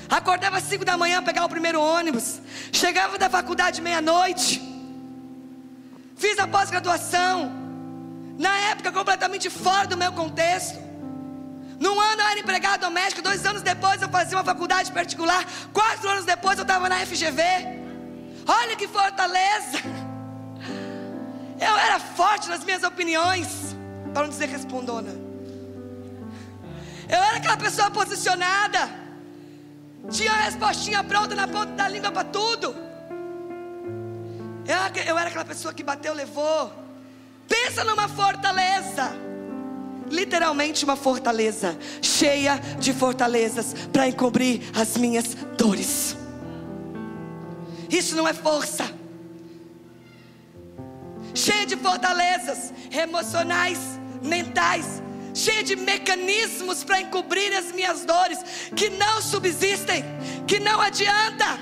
acordava às cinco da manhã, pegava o primeiro ônibus, chegava da faculdade meia-noite, fiz a pós-graduação, na época completamente fora do meu contexto. Num ano eu era empregado doméstico, dois anos depois eu fazia uma faculdade particular, quatro anos depois eu estava na FGV. Olha que fortaleza! Eu era forte nas minhas opiniões, para não dizer respondona. Eu era aquela pessoa posicionada, tinha a respostinha pronta na ponta da língua para tudo. Eu, eu era aquela pessoa que bateu, levou. Pensa numa fortaleza literalmente uma fortaleza, cheia de fortalezas para encobrir as minhas dores. Isso não é força. Cheia de fortalezas emocionais, mentais, cheia de mecanismos para encobrir as minhas dores que não subsistem, que não adianta.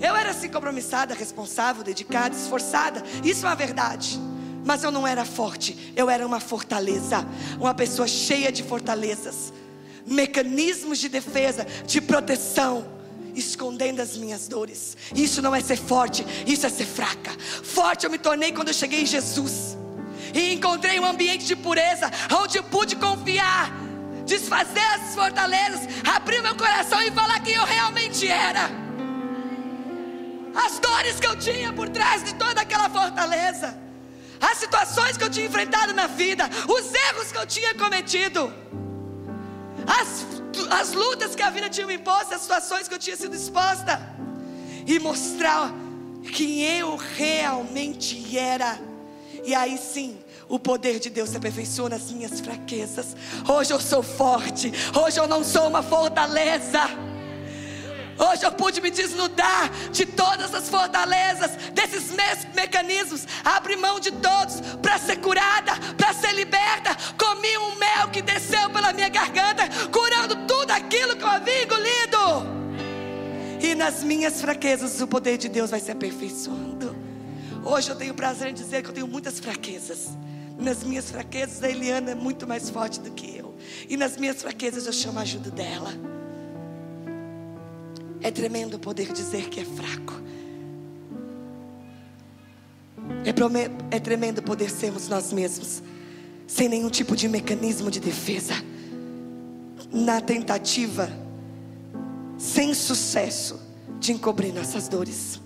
Eu era assim compromissada, responsável, dedicada, esforçada. Isso é uma verdade mas eu não era forte, eu era uma fortaleza, uma pessoa cheia de fortalezas, mecanismos de defesa, de proteção, escondendo as minhas dores. Isso não é ser forte, isso é ser fraca. Forte eu me tornei quando eu cheguei em Jesus e encontrei um ambiente de pureza, onde eu pude confiar, desfazer as fortalezas, abrir meu coração e falar quem eu realmente era. As dores que eu tinha por trás de toda aquela fortaleza as situações que eu tinha enfrentado na vida, os erros que eu tinha cometido, as, as lutas que a vida tinha me imposto, as situações que eu tinha sido exposta, e mostrar quem eu realmente era. E aí sim, o poder de Deus se aperfeiçoa nas minhas fraquezas. Hoje eu sou forte, hoje eu não sou uma fortaleza. Hoje eu pude me desnudar de todas as fortalezas, desses me mecanismos, abrir mão de todos para ser curada, para ser liberta. Comi um mel que desceu pela minha garganta, curando tudo aquilo que eu havia engolido. E nas minhas fraquezas o poder de Deus vai se aperfeiçoando. Hoje eu tenho prazer em dizer que eu tenho muitas fraquezas. Nas minhas fraquezas a Eliana é muito mais forte do que eu. E nas minhas fraquezas eu chamo a ajuda dela. É tremendo poder dizer que é fraco. É, é tremendo poder sermos nós mesmos, sem nenhum tipo de mecanismo de defesa, na tentativa, sem sucesso, de encobrir nossas dores.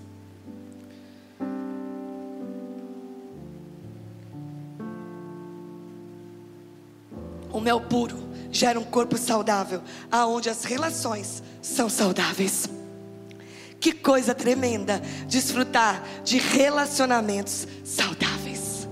O mel puro gera um corpo saudável, aonde as relações são saudáveis. Que coisa tremenda desfrutar de relacionamentos saudáveis.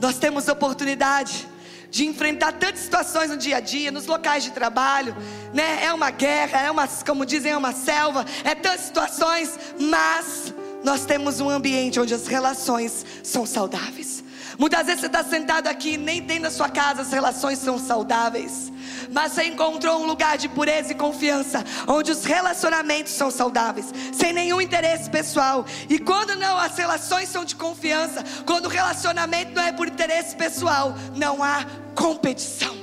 Nós temos oportunidade de enfrentar tantas situações no dia a dia, nos locais de trabalho, né? É uma guerra, é uma, como dizem, é uma selva, é tantas situações, mas nós temos um ambiente onde as relações são saudáveis. Muitas vezes você está sentado aqui, nem dentro da sua casa as relações são saudáveis mas você encontrou um lugar de pureza e confiança, onde os relacionamentos são saudáveis, sem nenhum interesse pessoal. E quando não, as relações são de confiança, quando o relacionamento não é por interesse pessoal, não há competição.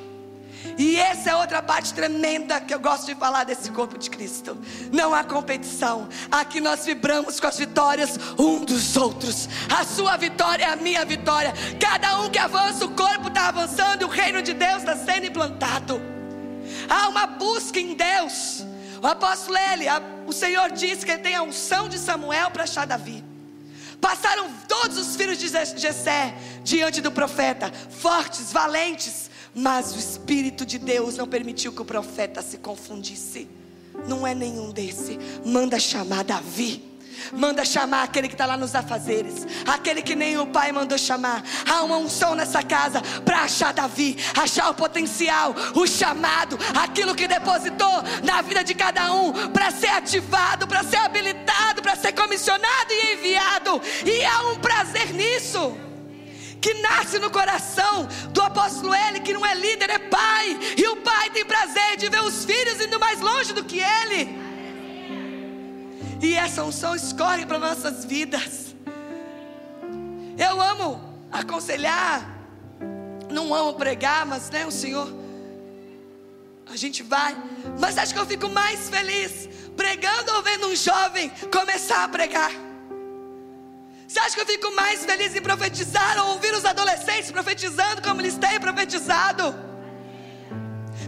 E essa é outra parte tremenda que eu gosto de falar desse corpo de Cristo. Não há competição. Aqui nós vibramos com as vitórias um dos outros. A sua vitória é a minha vitória. Cada um que avança, o corpo está avançando e o reino de Deus está sendo implantado. Há uma busca em Deus. O apóstolo ele, o Senhor disse que ele tem a unção de Samuel para achar Davi. Passaram todos os filhos de Jessé diante do profeta, fortes, valentes, mas o Espírito de Deus não permitiu que o profeta se confundisse. Não é nenhum desse. Manda chamar Davi. Manda chamar aquele que está lá nos afazeres, aquele que nem o pai mandou chamar. Há uma unção nessa casa para achar Davi, achar o potencial, o chamado, aquilo que depositou na vida de cada um para ser ativado, para ser habilitado, para ser comissionado e enviado. E há um prazer nisso que nasce no coração do apóstolo Ele, que não é líder, é pai, e o pai tem prazer de ver os filhos indo mais longe do que ele. E essa unção escorre para nossas vidas. Eu amo aconselhar, não amo pregar, mas né, o Senhor, a gente vai. Mas acho que eu fico mais feliz pregando ou vendo um jovem começar a pregar. Você acha que eu fico mais feliz em profetizar ou ouvir os adolescentes profetizando como eles têm profetizado?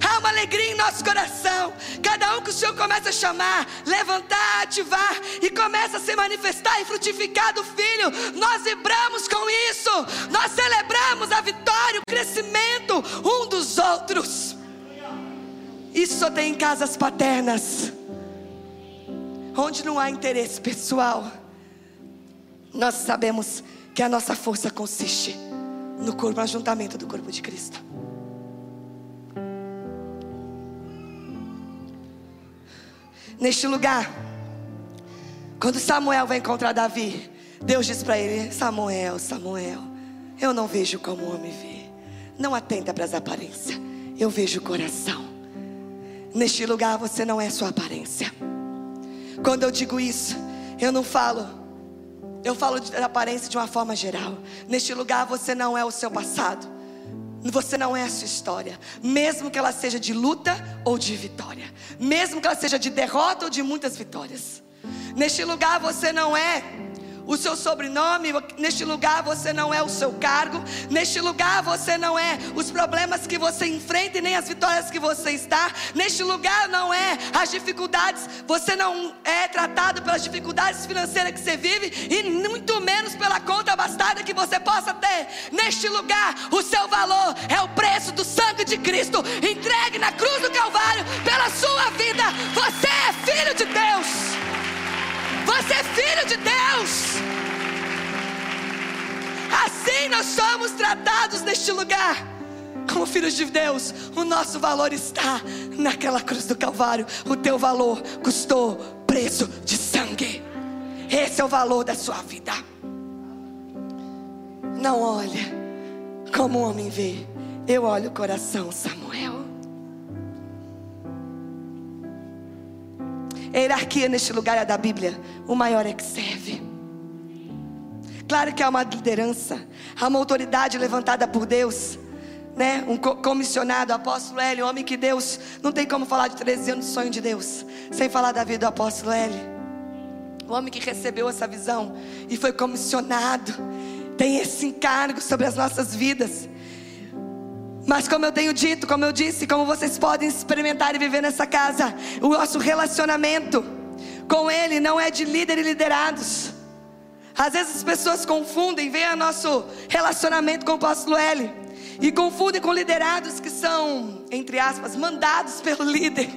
Há uma alegria em nosso coração. Cada um que o Senhor começa a chamar, levantar, ativar e começa a se manifestar e frutificar do Filho, nós vibramos com isso. Nós celebramos a vitória, o crescimento um dos outros. Isso só tem em casas paternas, onde não há interesse pessoal. Nós sabemos que a nossa força consiste no corpo, ajuntamento do corpo de Cristo. neste lugar. Quando Samuel vai encontrar Davi, Deus diz para ele: Samuel, Samuel, eu não vejo como o homem vê. Não atenta para as aparências, eu vejo o coração. Neste lugar você não é sua aparência. Quando eu digo isso, eu não falo, eu falo da aparência de uma forma geral. Neste lugar você não é o seu passado. Você não é a sua história, mesmo que ela seja de luta ou de vitória, mesmo que ela seja de derrota ou de muitas vitórias. Neste lugar você não é o seu sobrenome, neste lugar você não é o seu cargo, neste lugar você não é os problemas que você enfrenta e nem as vitórias que você está, neste lugar não é as dificuldades, você não é tratado pelas dificuldades financeiras que você vive e muito menos pela conta bastada que você possa ter. Neste lugar, o seu valor é o preço do sangue de Cristo entregue na cruz do Calvário pela sua vida. Você é filho de Deus. Você é filho de Deus. Assim nós somos tratados neste lugar. Como filhos de Deus, o nosso valor está naquela cruz do Calvário. O teu valor custou preço de sangue. Esse é o valor da sua vida. Não olha como o homem vê. Eu olho o coração, Samuel. A hierarquia neste lugar é da Bíblia. O maior é que serve. Claro que há uma liderança, há uma autoridade levantada por Deus. Né? Um comissionado, apóstolo Hélio, homem que Deus, não tem como falar de 13 anos de sonho de Deus, sem falar da vida do apóstolo Hélio. O homem que recebeu essa visão e foi comissionado, tem esse encargo sobre as nossas vidas. Mas como eu tenho dito, como eu disse, como vocês podem experimentar e viver nessa casa, o nosso relacionamento com Ele não é de líder e liderados. Às vezes as pessoas confundem, veem o nosso relacionamento com o apóstolo L e confundem com liderados que são, entre aspas, mandados pelo líder.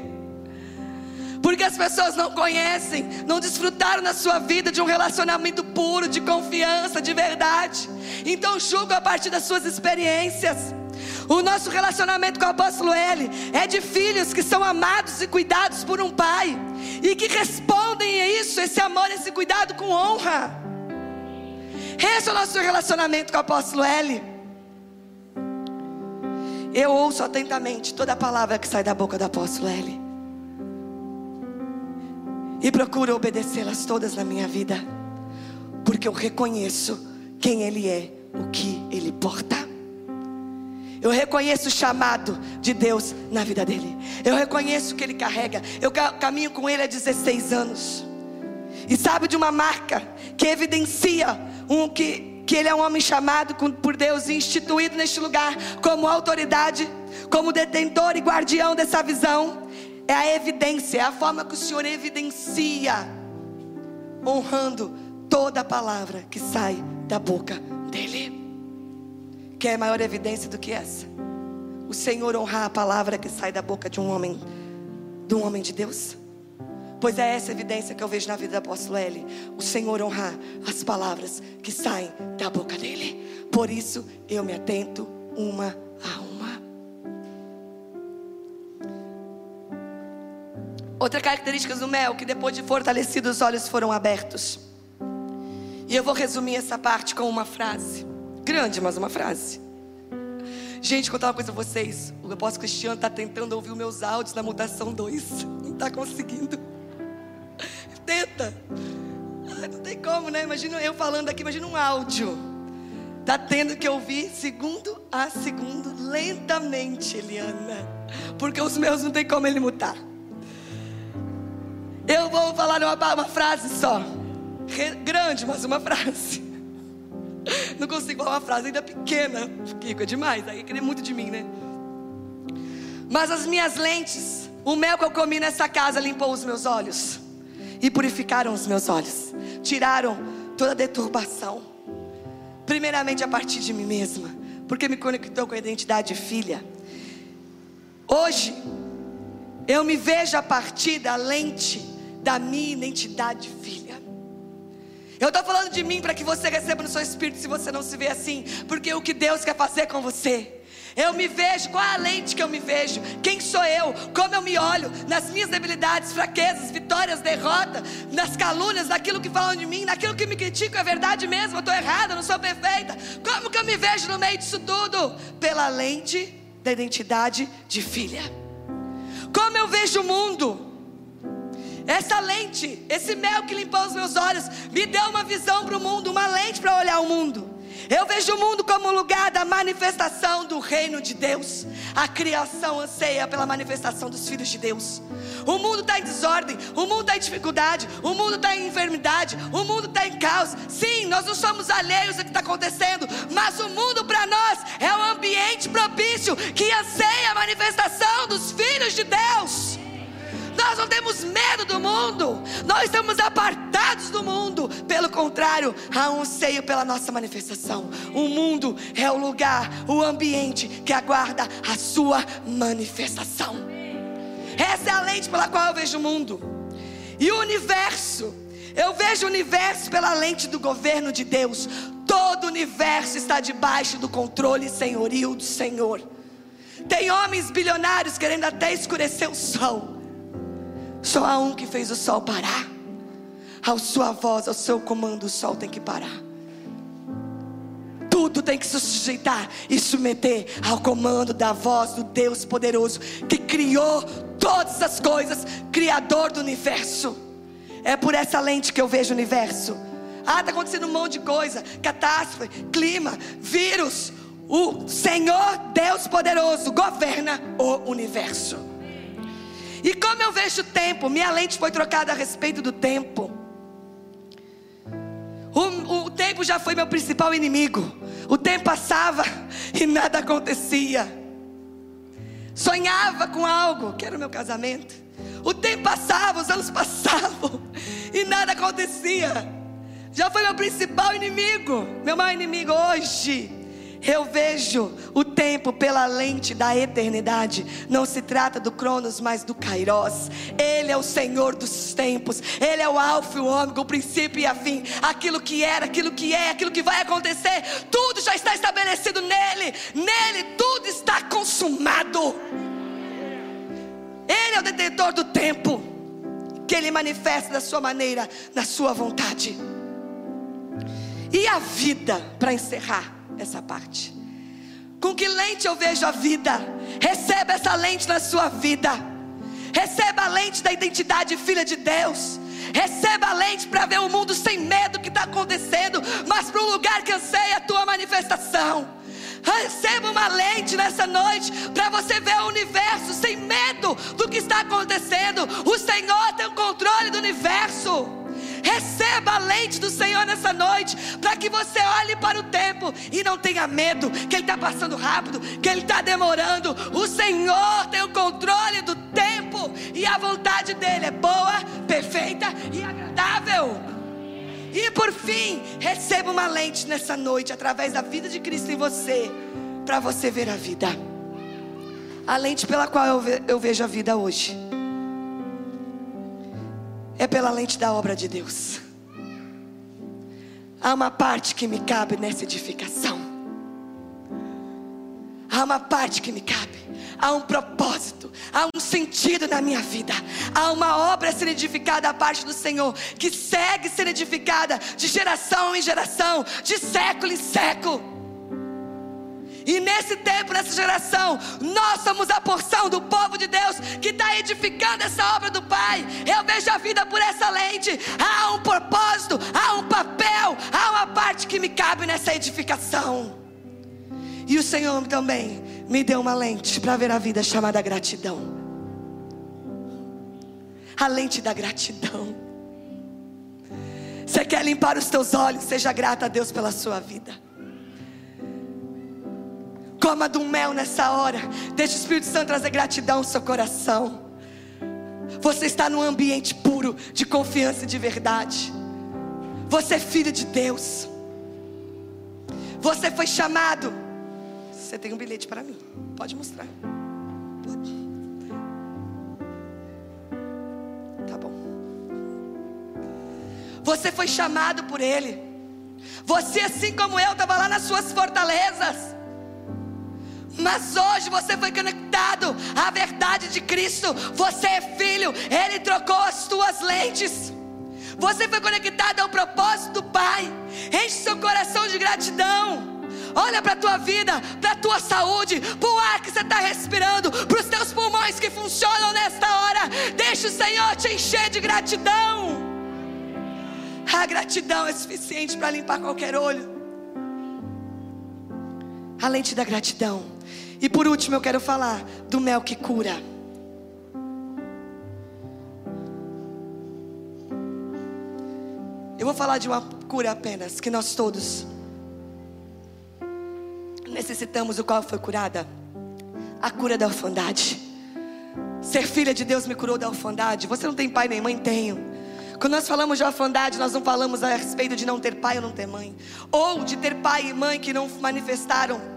Porque as pessoas não conhecem, não desfrutaram na sua vida de um relacionamento puro, de confiança, de verdade. Então julgam a partir das suas experiências. O nosso relacionamento com o apóstolo L é de filhos que são amados e cuidados por um pai e que respondem a isso, esse amor, esse cuidado com honra. Esse é o nosso relacionamento com o apóstolo L. Eu ouço atentamente toda a palavra que sai da boca do apóstolo L. E procuro obedecê-las todas na minha vida. Porque eu reconheço quem ele é, o que ele porta. Eu reconheço o chamado de Deus na vida dele. Eu reconheço o que ele carrega. Eu caminho com ele há 16 anos. E sabe de uma marca que evidencia um que, que ele é um homem chamado por Deus e instituído neste lugar como autoridade, como detentor e guardião dessa visão. É a evidência, é a forma que o Senhor evidencia, honrando toda a palavra que sai da boca dele. Quer maior evidência do que essa? O Senhor honrar a palavra que sai da boca de um homem, de um homem de Deus? Pois é essa evidência que eu vejo na vida do apóstolo L. O Senhor honrar as palavras que saem da boca dele. Por isso eu me atento uma a uma. Outra característica do mel, que depois de fortalecido os olhos foram abertos. E eu vou resumir essa parte com uma frase. Grande, mas uma frase. Gente, contar uma coisa a vocês. O apóstolo Cristiano está tentando ouvir os meus áudios na mutação 2. Não está conseguindo. Tenta. Não tem como, né? Imagina eu falando aqui, imagina um áudio. Tá tendo que ouvir segundo a segundo, lentamente, Eliana. Porque os meus não tem como ele mutar. Eu vou falar uma, uma frase só. Grande, mas uma frase. Não consigo falar uma frase ainda pequena. Kiko, é demais. Aí queria muito de mim, né? Mas as minhas lentes, o mel que eu comi nessa casa limpou os meus olhos e purificaram os meus olhos. Tiraram toda a deturbação. Primeiramente a partir de mim mesma, porque me conectou com a identidade de filha. Hoje, eu me vejo a partir da lente da minha identidade de filha. Eu estou falando de mim para que você receba no seu espírito se você não se vê assim, porque o que Deus quer fazer com você. Eu me vejo, qual a lente que eu me vejo? Quem sou eu? Como eu me olho? Nas minhas debilidades, fraquezas, vitórias, derrota, nas calúnias, naquilo que falam de mim, naquilo que me criticam, é verdade mesmo, eu estou errada, não sou perfeita. Como que eu me vejo no meio disso tudo? Pela lente da identidade de filha. Como eu vejo o mundo? Essa lente, esse mel que limpou os meus olhos, me deu uma visão para o mundo, uma lente para olhar o mundo. Eu vejo o mundo como um lugar da manifestação do reino de Deus. A criação anseia pela manifestação dos filhos de Deus. O mundo está em desordem, o mundo está em dificuldade, o mundo está em enfermidade, o mundo está em caos. Sim, nós não somos alheios ao que está acontecendo, mas o mundo para nós é um ambiente propício que anseia a manifestação dos filhos de Deus. Nós não temos medo do mundo, nós estamos apartados do mundo. Pelo contrário, há um seio pela nossa manifestação. O mundo é o lugar, o ambiente que aguarda a sua manifestação. Essa é a lente pela qual eu vejo o mundo. E o universo, eu vejo o universo pela lente do governo de Deus. Todo o universo está debaixo do controle senhorio do Senhor. Tem homens bilionários querendo até escurecer o sol. Só há um que fez o sol parar. Ao sua voz, ao seu comando, o sol tem que parar. Tudo tem que se sujeitar e submeter ao comando da voz do Deus poderoso que criou todas as coisas, Criador do universo. É por essa lente que eu vejo o universo. Ah, está acontecendo um monte de coisa: catástrofe, clima, vírus. O Senhor Deus poderoso governa o universo. E como eu vejo o tempo, minha lente foi trocada a respeito do tempo. O, o tempo já foi meu principal inimigo. O tempo passava e nada acontecia. Sonhava com algo, que era o meu casamento. O tempo passava, os anos passavam e nada acontecia. Já foi meu principal inimigo, meu maior inimigo hoje eu vejo o tempo pela lente da eternidade. Não se trata do Cronos, mas do Kairos. Ele é o Senhor dos tempos. Ele é o Alfa e o Ômega, o princípio e a fim. Aquilo que era, aquilo que é, aquilo que vai acontecer. Tudo já está estabelecido nele. Nele tudo está consumado. Ele é o detentor do tempo. Que ele manifesta da sua maneira, na sua vontade. E a vida, para encerrar essa parte. Com que lente eu vejo a vida? Receba essa lente na sua vida. Receba a lente da identidade filha de Deus. Receba a lente para ver o mundo sem medo que está acontecendo, mas para um lugar que anseia a tua manifestação. Receba uma lente nessa noite para você ver o universo sem medo do que está acontecendo. O Senhor tem o controle do universo. Receba a lente do Senhor nessa noite, para que você olhe para o tempo e não tenha medo, que Ele está passando rápido, que Ele está demorando. O Senhor tem o controle do tempo e a vontade dEle é boa, perfeita e agradável. E por fim, receba uma lente nessa noite, através da vida de Cristo em você, para você ver a vida. A lente pela qual eu, ve eu vejo a vida hoje é pela lente da obra de Deus. Há uma parte que me cabe nessa edificação. Há uma parte que me cabe. Há um propósito, há um sentido na minha vida. Há uma obra a ser edificada da parte do Senhor, que segue sendo edificada de geração em geração, de século em século. E nesse tempo, nessa geração, nós somos a porção do povo de Deus que está edificando essa obra do Pai. Eu vejo a vida por essa lente. Há um propósito, há um papel, há uma parte que me cabe nessa edificação. E o Senhor também me deu uma lente para ver a vida chamada gratidão. A lente da gratidão. Você quer limpar os teus olhos? Seja grata a Deus pela sua vida. Coma do mel nessa hora. Deixe o Espírito Santo trazer gratidão no seu coração. Você está num ambiente puro de confiança e de verdade. Você é filho de Deus. Você foi chamado. Você tem um bilhete para mim. Pode mostrar. Você foi chamado por Ele. Você, assim como eu, estava lá nas suas fortalezas. Mas hoje você foi conectado à verdade de Cristo. Você é filho, Ele trocou as tuas lentes. Você foi conectado ao propósito do Pai. Enche seu coração de gratidão. Olha para a tua vida, para a tua saúde, para o ar que você está respirando, para os teus pulmões que funcionam nesta hora. Deixa o Senhor te encher de gratidão. A gratidão é suficiente para limpar qualquer olho. A lente da gratidão. E por último, eu quero falar do mel que cura. Eu vou falar de uma cura apenas, que nós todos necessitamos, o qual foi curada? A cura da orfandade. Ser filha de Deus me curou da orfandade. Você não tem pai nem mãe? Tenho. Quando nós falamos de orfandade, nós não falamos a respeito de não ter pai ou não ter mãe, ou de ter pai e mãe que não manifestaram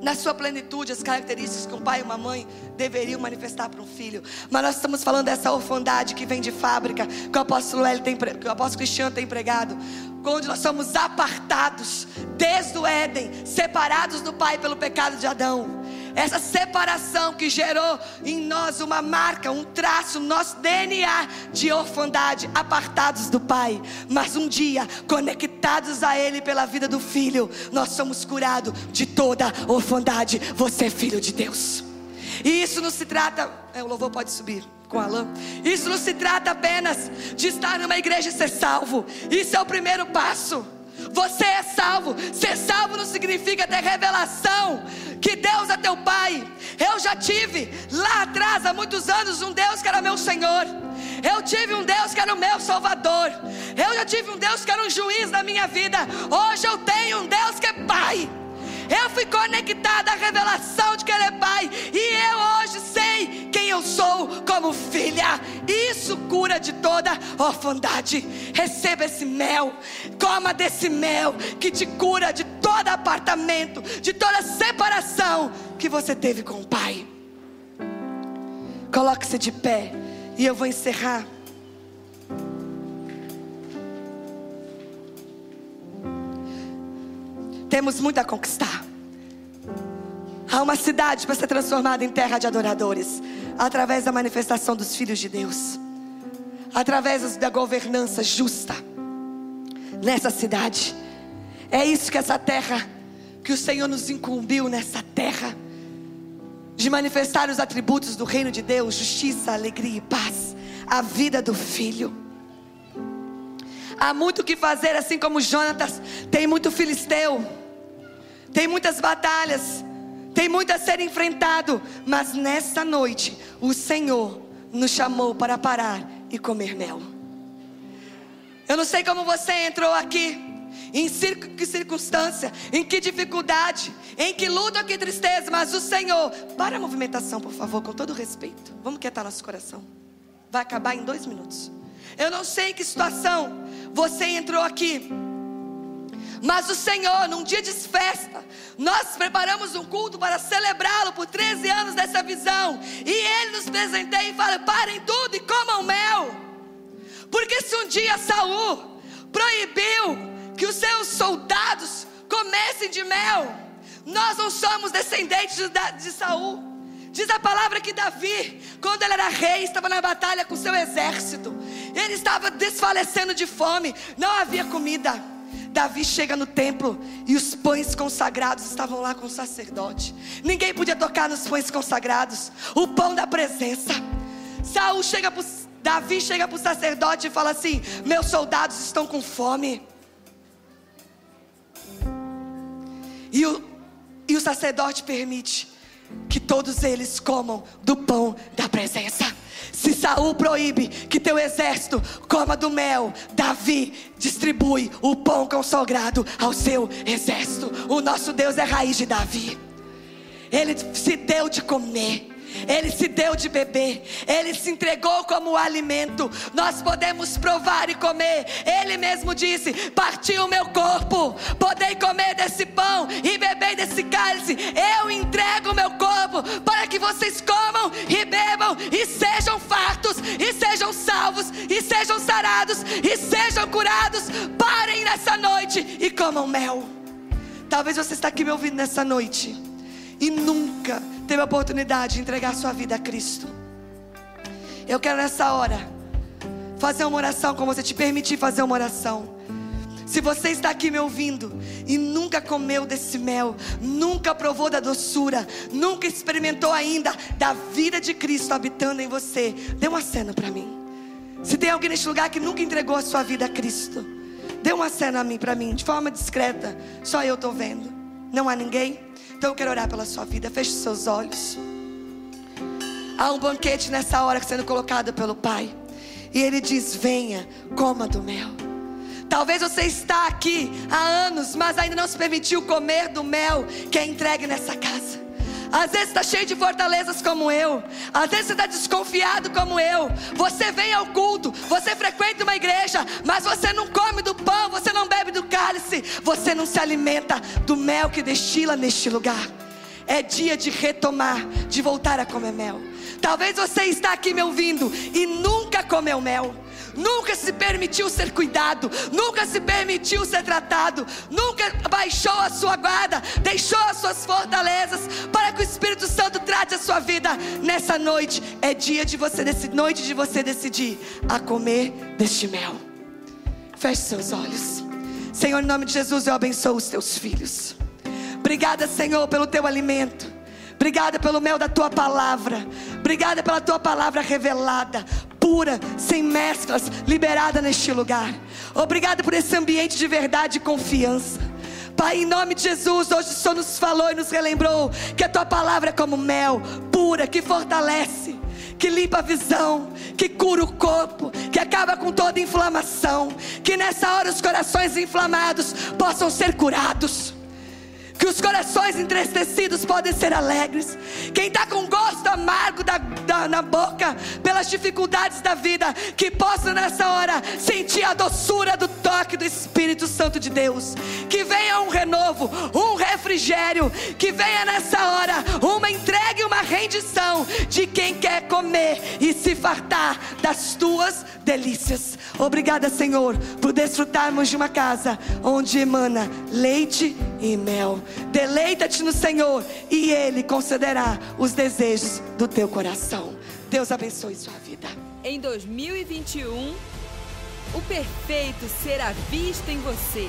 na sua plenitude as características que um pai e uma mãe deveriam manifestar para um filho. Mas nós estamos falando dessa orfandade que vem de fábrica, que o apóstolo, L tem, que o apóstolo Cristiano tem pregado, onde nós somos apartados desde o Éden, separados do Pai pelo pecado de Adão. Essa separação que gerou em nós uma marca, um traço, nosso DNA de orfandade, apartados do Pai. Mas um dia, conectados a Ele pela vida do Filho, nós somos curados de toda orfandade. Você é filho de Deus. E isso não se trata. É, o louvor pode subir com Alain. Isso não se trata apenas de estar numa igreja e ser salvo. Isso é o primeiro passo. Você é salvo. Ser salvo não significa ter revelação que Deus é teu Pai. Eu já tive lá atrás, há muitos anos, um Deus que era meu Senhor. Eu tive um Deus que era o meu Salvador. Eu já tive um Deus que era um juiz da minha vida. Hoje eu tenho um Deus que é Pai. Eu fui conectada à revelação de que Ele é Pai. E eu hoje sei eu sou como filha. Isso cura de toda orfandade. Receba esse mel. Coma desse mel que te cura de todo apartamento, de toda separação que você teve com o Pai. Coloque-se de pé. E eu vou encerrar. Temos muito a conquistar. Há uma cidade para ser transformada em terra de adoradores através da manifestação dos filhos de Deus, através da governança justa nessa cidade. É isso que essa terra, que o Senhor nos incumbiu nessa terra, de manifestar os atributos do reino de Deus: justiça, alegria e paz, a vida do filho. Há muito o que fazer, assim como Jonatas, tem muito filisteu, tem muitas batalhas, tem muito a ser enfrentado, mas nessa noite o Senhor nos chamou para parar e comer mel. Eu não sei como você entrou aqui, em que circunstância, em que dificuldade, em que luta, que tristeza, mas o Senhor, para a movimentação, por favor, com todo respeito, vamos quietar nosso coração, vai acabar em dois minutos. Eu não sei em que situação você entrou aqui, mas o Senhor, num dia de festa, nós preparamos um culto para celebrá-lo por 13 anos dessa visão. E ele nos presenteia e fala: parem tudo e comam mel. Porque se um dia Saul proibiu que os seus soldados comessem de mel, nós não somos descendentes de, Saul. Diz a palavra que Davi, quando ele era rei, estava na batalha com seu exército. Ele estava desfalecendo de fome, não havia comida. Davi chega no templo e os pães consagrados estavam lá com o sacerdote. Ninguém podia tocar nos pães consagrados, o pão da presença. Saul chega pro, Davi chega para o sacerdote e fala assim: Meus soldados estão com fome. E o, e o sacerdote permite que todos eles comam do pão da presença. Se Saul proíbe que teu exército coma do mel, Davi distribui o pão consagrado ao seu exército. O nosso Deus é raiz de Davi. Ele se deu de comer. Ele se deu de beber, Ele se entregou como alimento. Nós podemos provar e comer. Ele mesmo disse: Partiu o meu corpo, podei comer desse pão e beber desse cálice. Eu entrego o meu corpo para que vocês comam e bebam e sejam fartos, e sejam salvos, e sejam sarados, e sejam curados. Parem nessa noite e comam mel. Talvez você está aqui me ouvindo nessa noite e nunca teve a oportunidade de entregar sua vida a Cristo. Eu quero nessa hora fazer uma oração com você, te permitir fazer uma oração. Se você está aqui me ouvindo e nunca comeu desse mel, nunca provou da doçura, nunca experimentou ainda da vida de Cristo habitando em você, dê uma cena para mim. Se tem alguém neste lugar que nunca entregou a sua vida a Cristo, dê uma cena a mim para mim, de forma discreta. Só eu estou vendo. Não há ninguém? Então eu quero orar pela sua vida. Feche os seus olhos. Há um banquete nessa hora sendo colocado pelo Pai. E Ele diz: Venha, coma do mel. Talvez você está aqui há anos, mas ainda não se permitiu comer do mel que é entregue nessa casa. Às vezes está cheio de fortalezas como eu. Às vezes está desconfiado como eu. Você vem ao culto, você frequenta uma igreja, mas você não come do pão, você não cálice, você não se alimenta do mel que destila neste lugar. É dia de retomar, de voltar a comer mel. Talvez você está aqui me ouvindo e nunca comeu mel nunca se permitiu ser cuidado, nunca se permitiu ser tratado, nunca baixou a sua guarda, deixou as suas fortalezas para que o Espírito Santo trate a sua vida. Nessa noite é dia de você, noite de você decidir a comer deste mel. Feche seus olhos. Senhor, em nome de Jesus, eu abençoo os teus filhos. Obrigada, Senhor, pelo teu alimento. Obrigada pelo mel da tua palavra. Obrigada pela tua palavra revelada, pura, sem mesclas, liberada neste lugar. Obrigada por esse ambiente de verdade e confiança. Pai, em nome de Jesus, hoje o Senhor nos falou e nos relembrou que a tua palavra é como mel, pura, que fortalece, que limpa a visão, que cura o corpo, que acaba com toda inflamação. Que nessa hora os corações inflamados possam ser curados que os corações entristecidos podem ser alegres. Quem está com gosto amargo da, da, na boca pelas dificuldades da vida, que possa nessa hora sentir a doçura do toque do Espírito Santo de Deus. Que venha um renovo, um refrigério, que venha nessa hora uma entrega e uma rendição de quem quer comer e se fartar das tuas delícias. Obrigada, Senhor, por desfrutarmos de uma casa onde emana leite e mel. Deleita-te no Senhor e Ele concederá os desejos do teu coração. Deus abençoe sua vida. Em 2021, o perfeito será visto em você.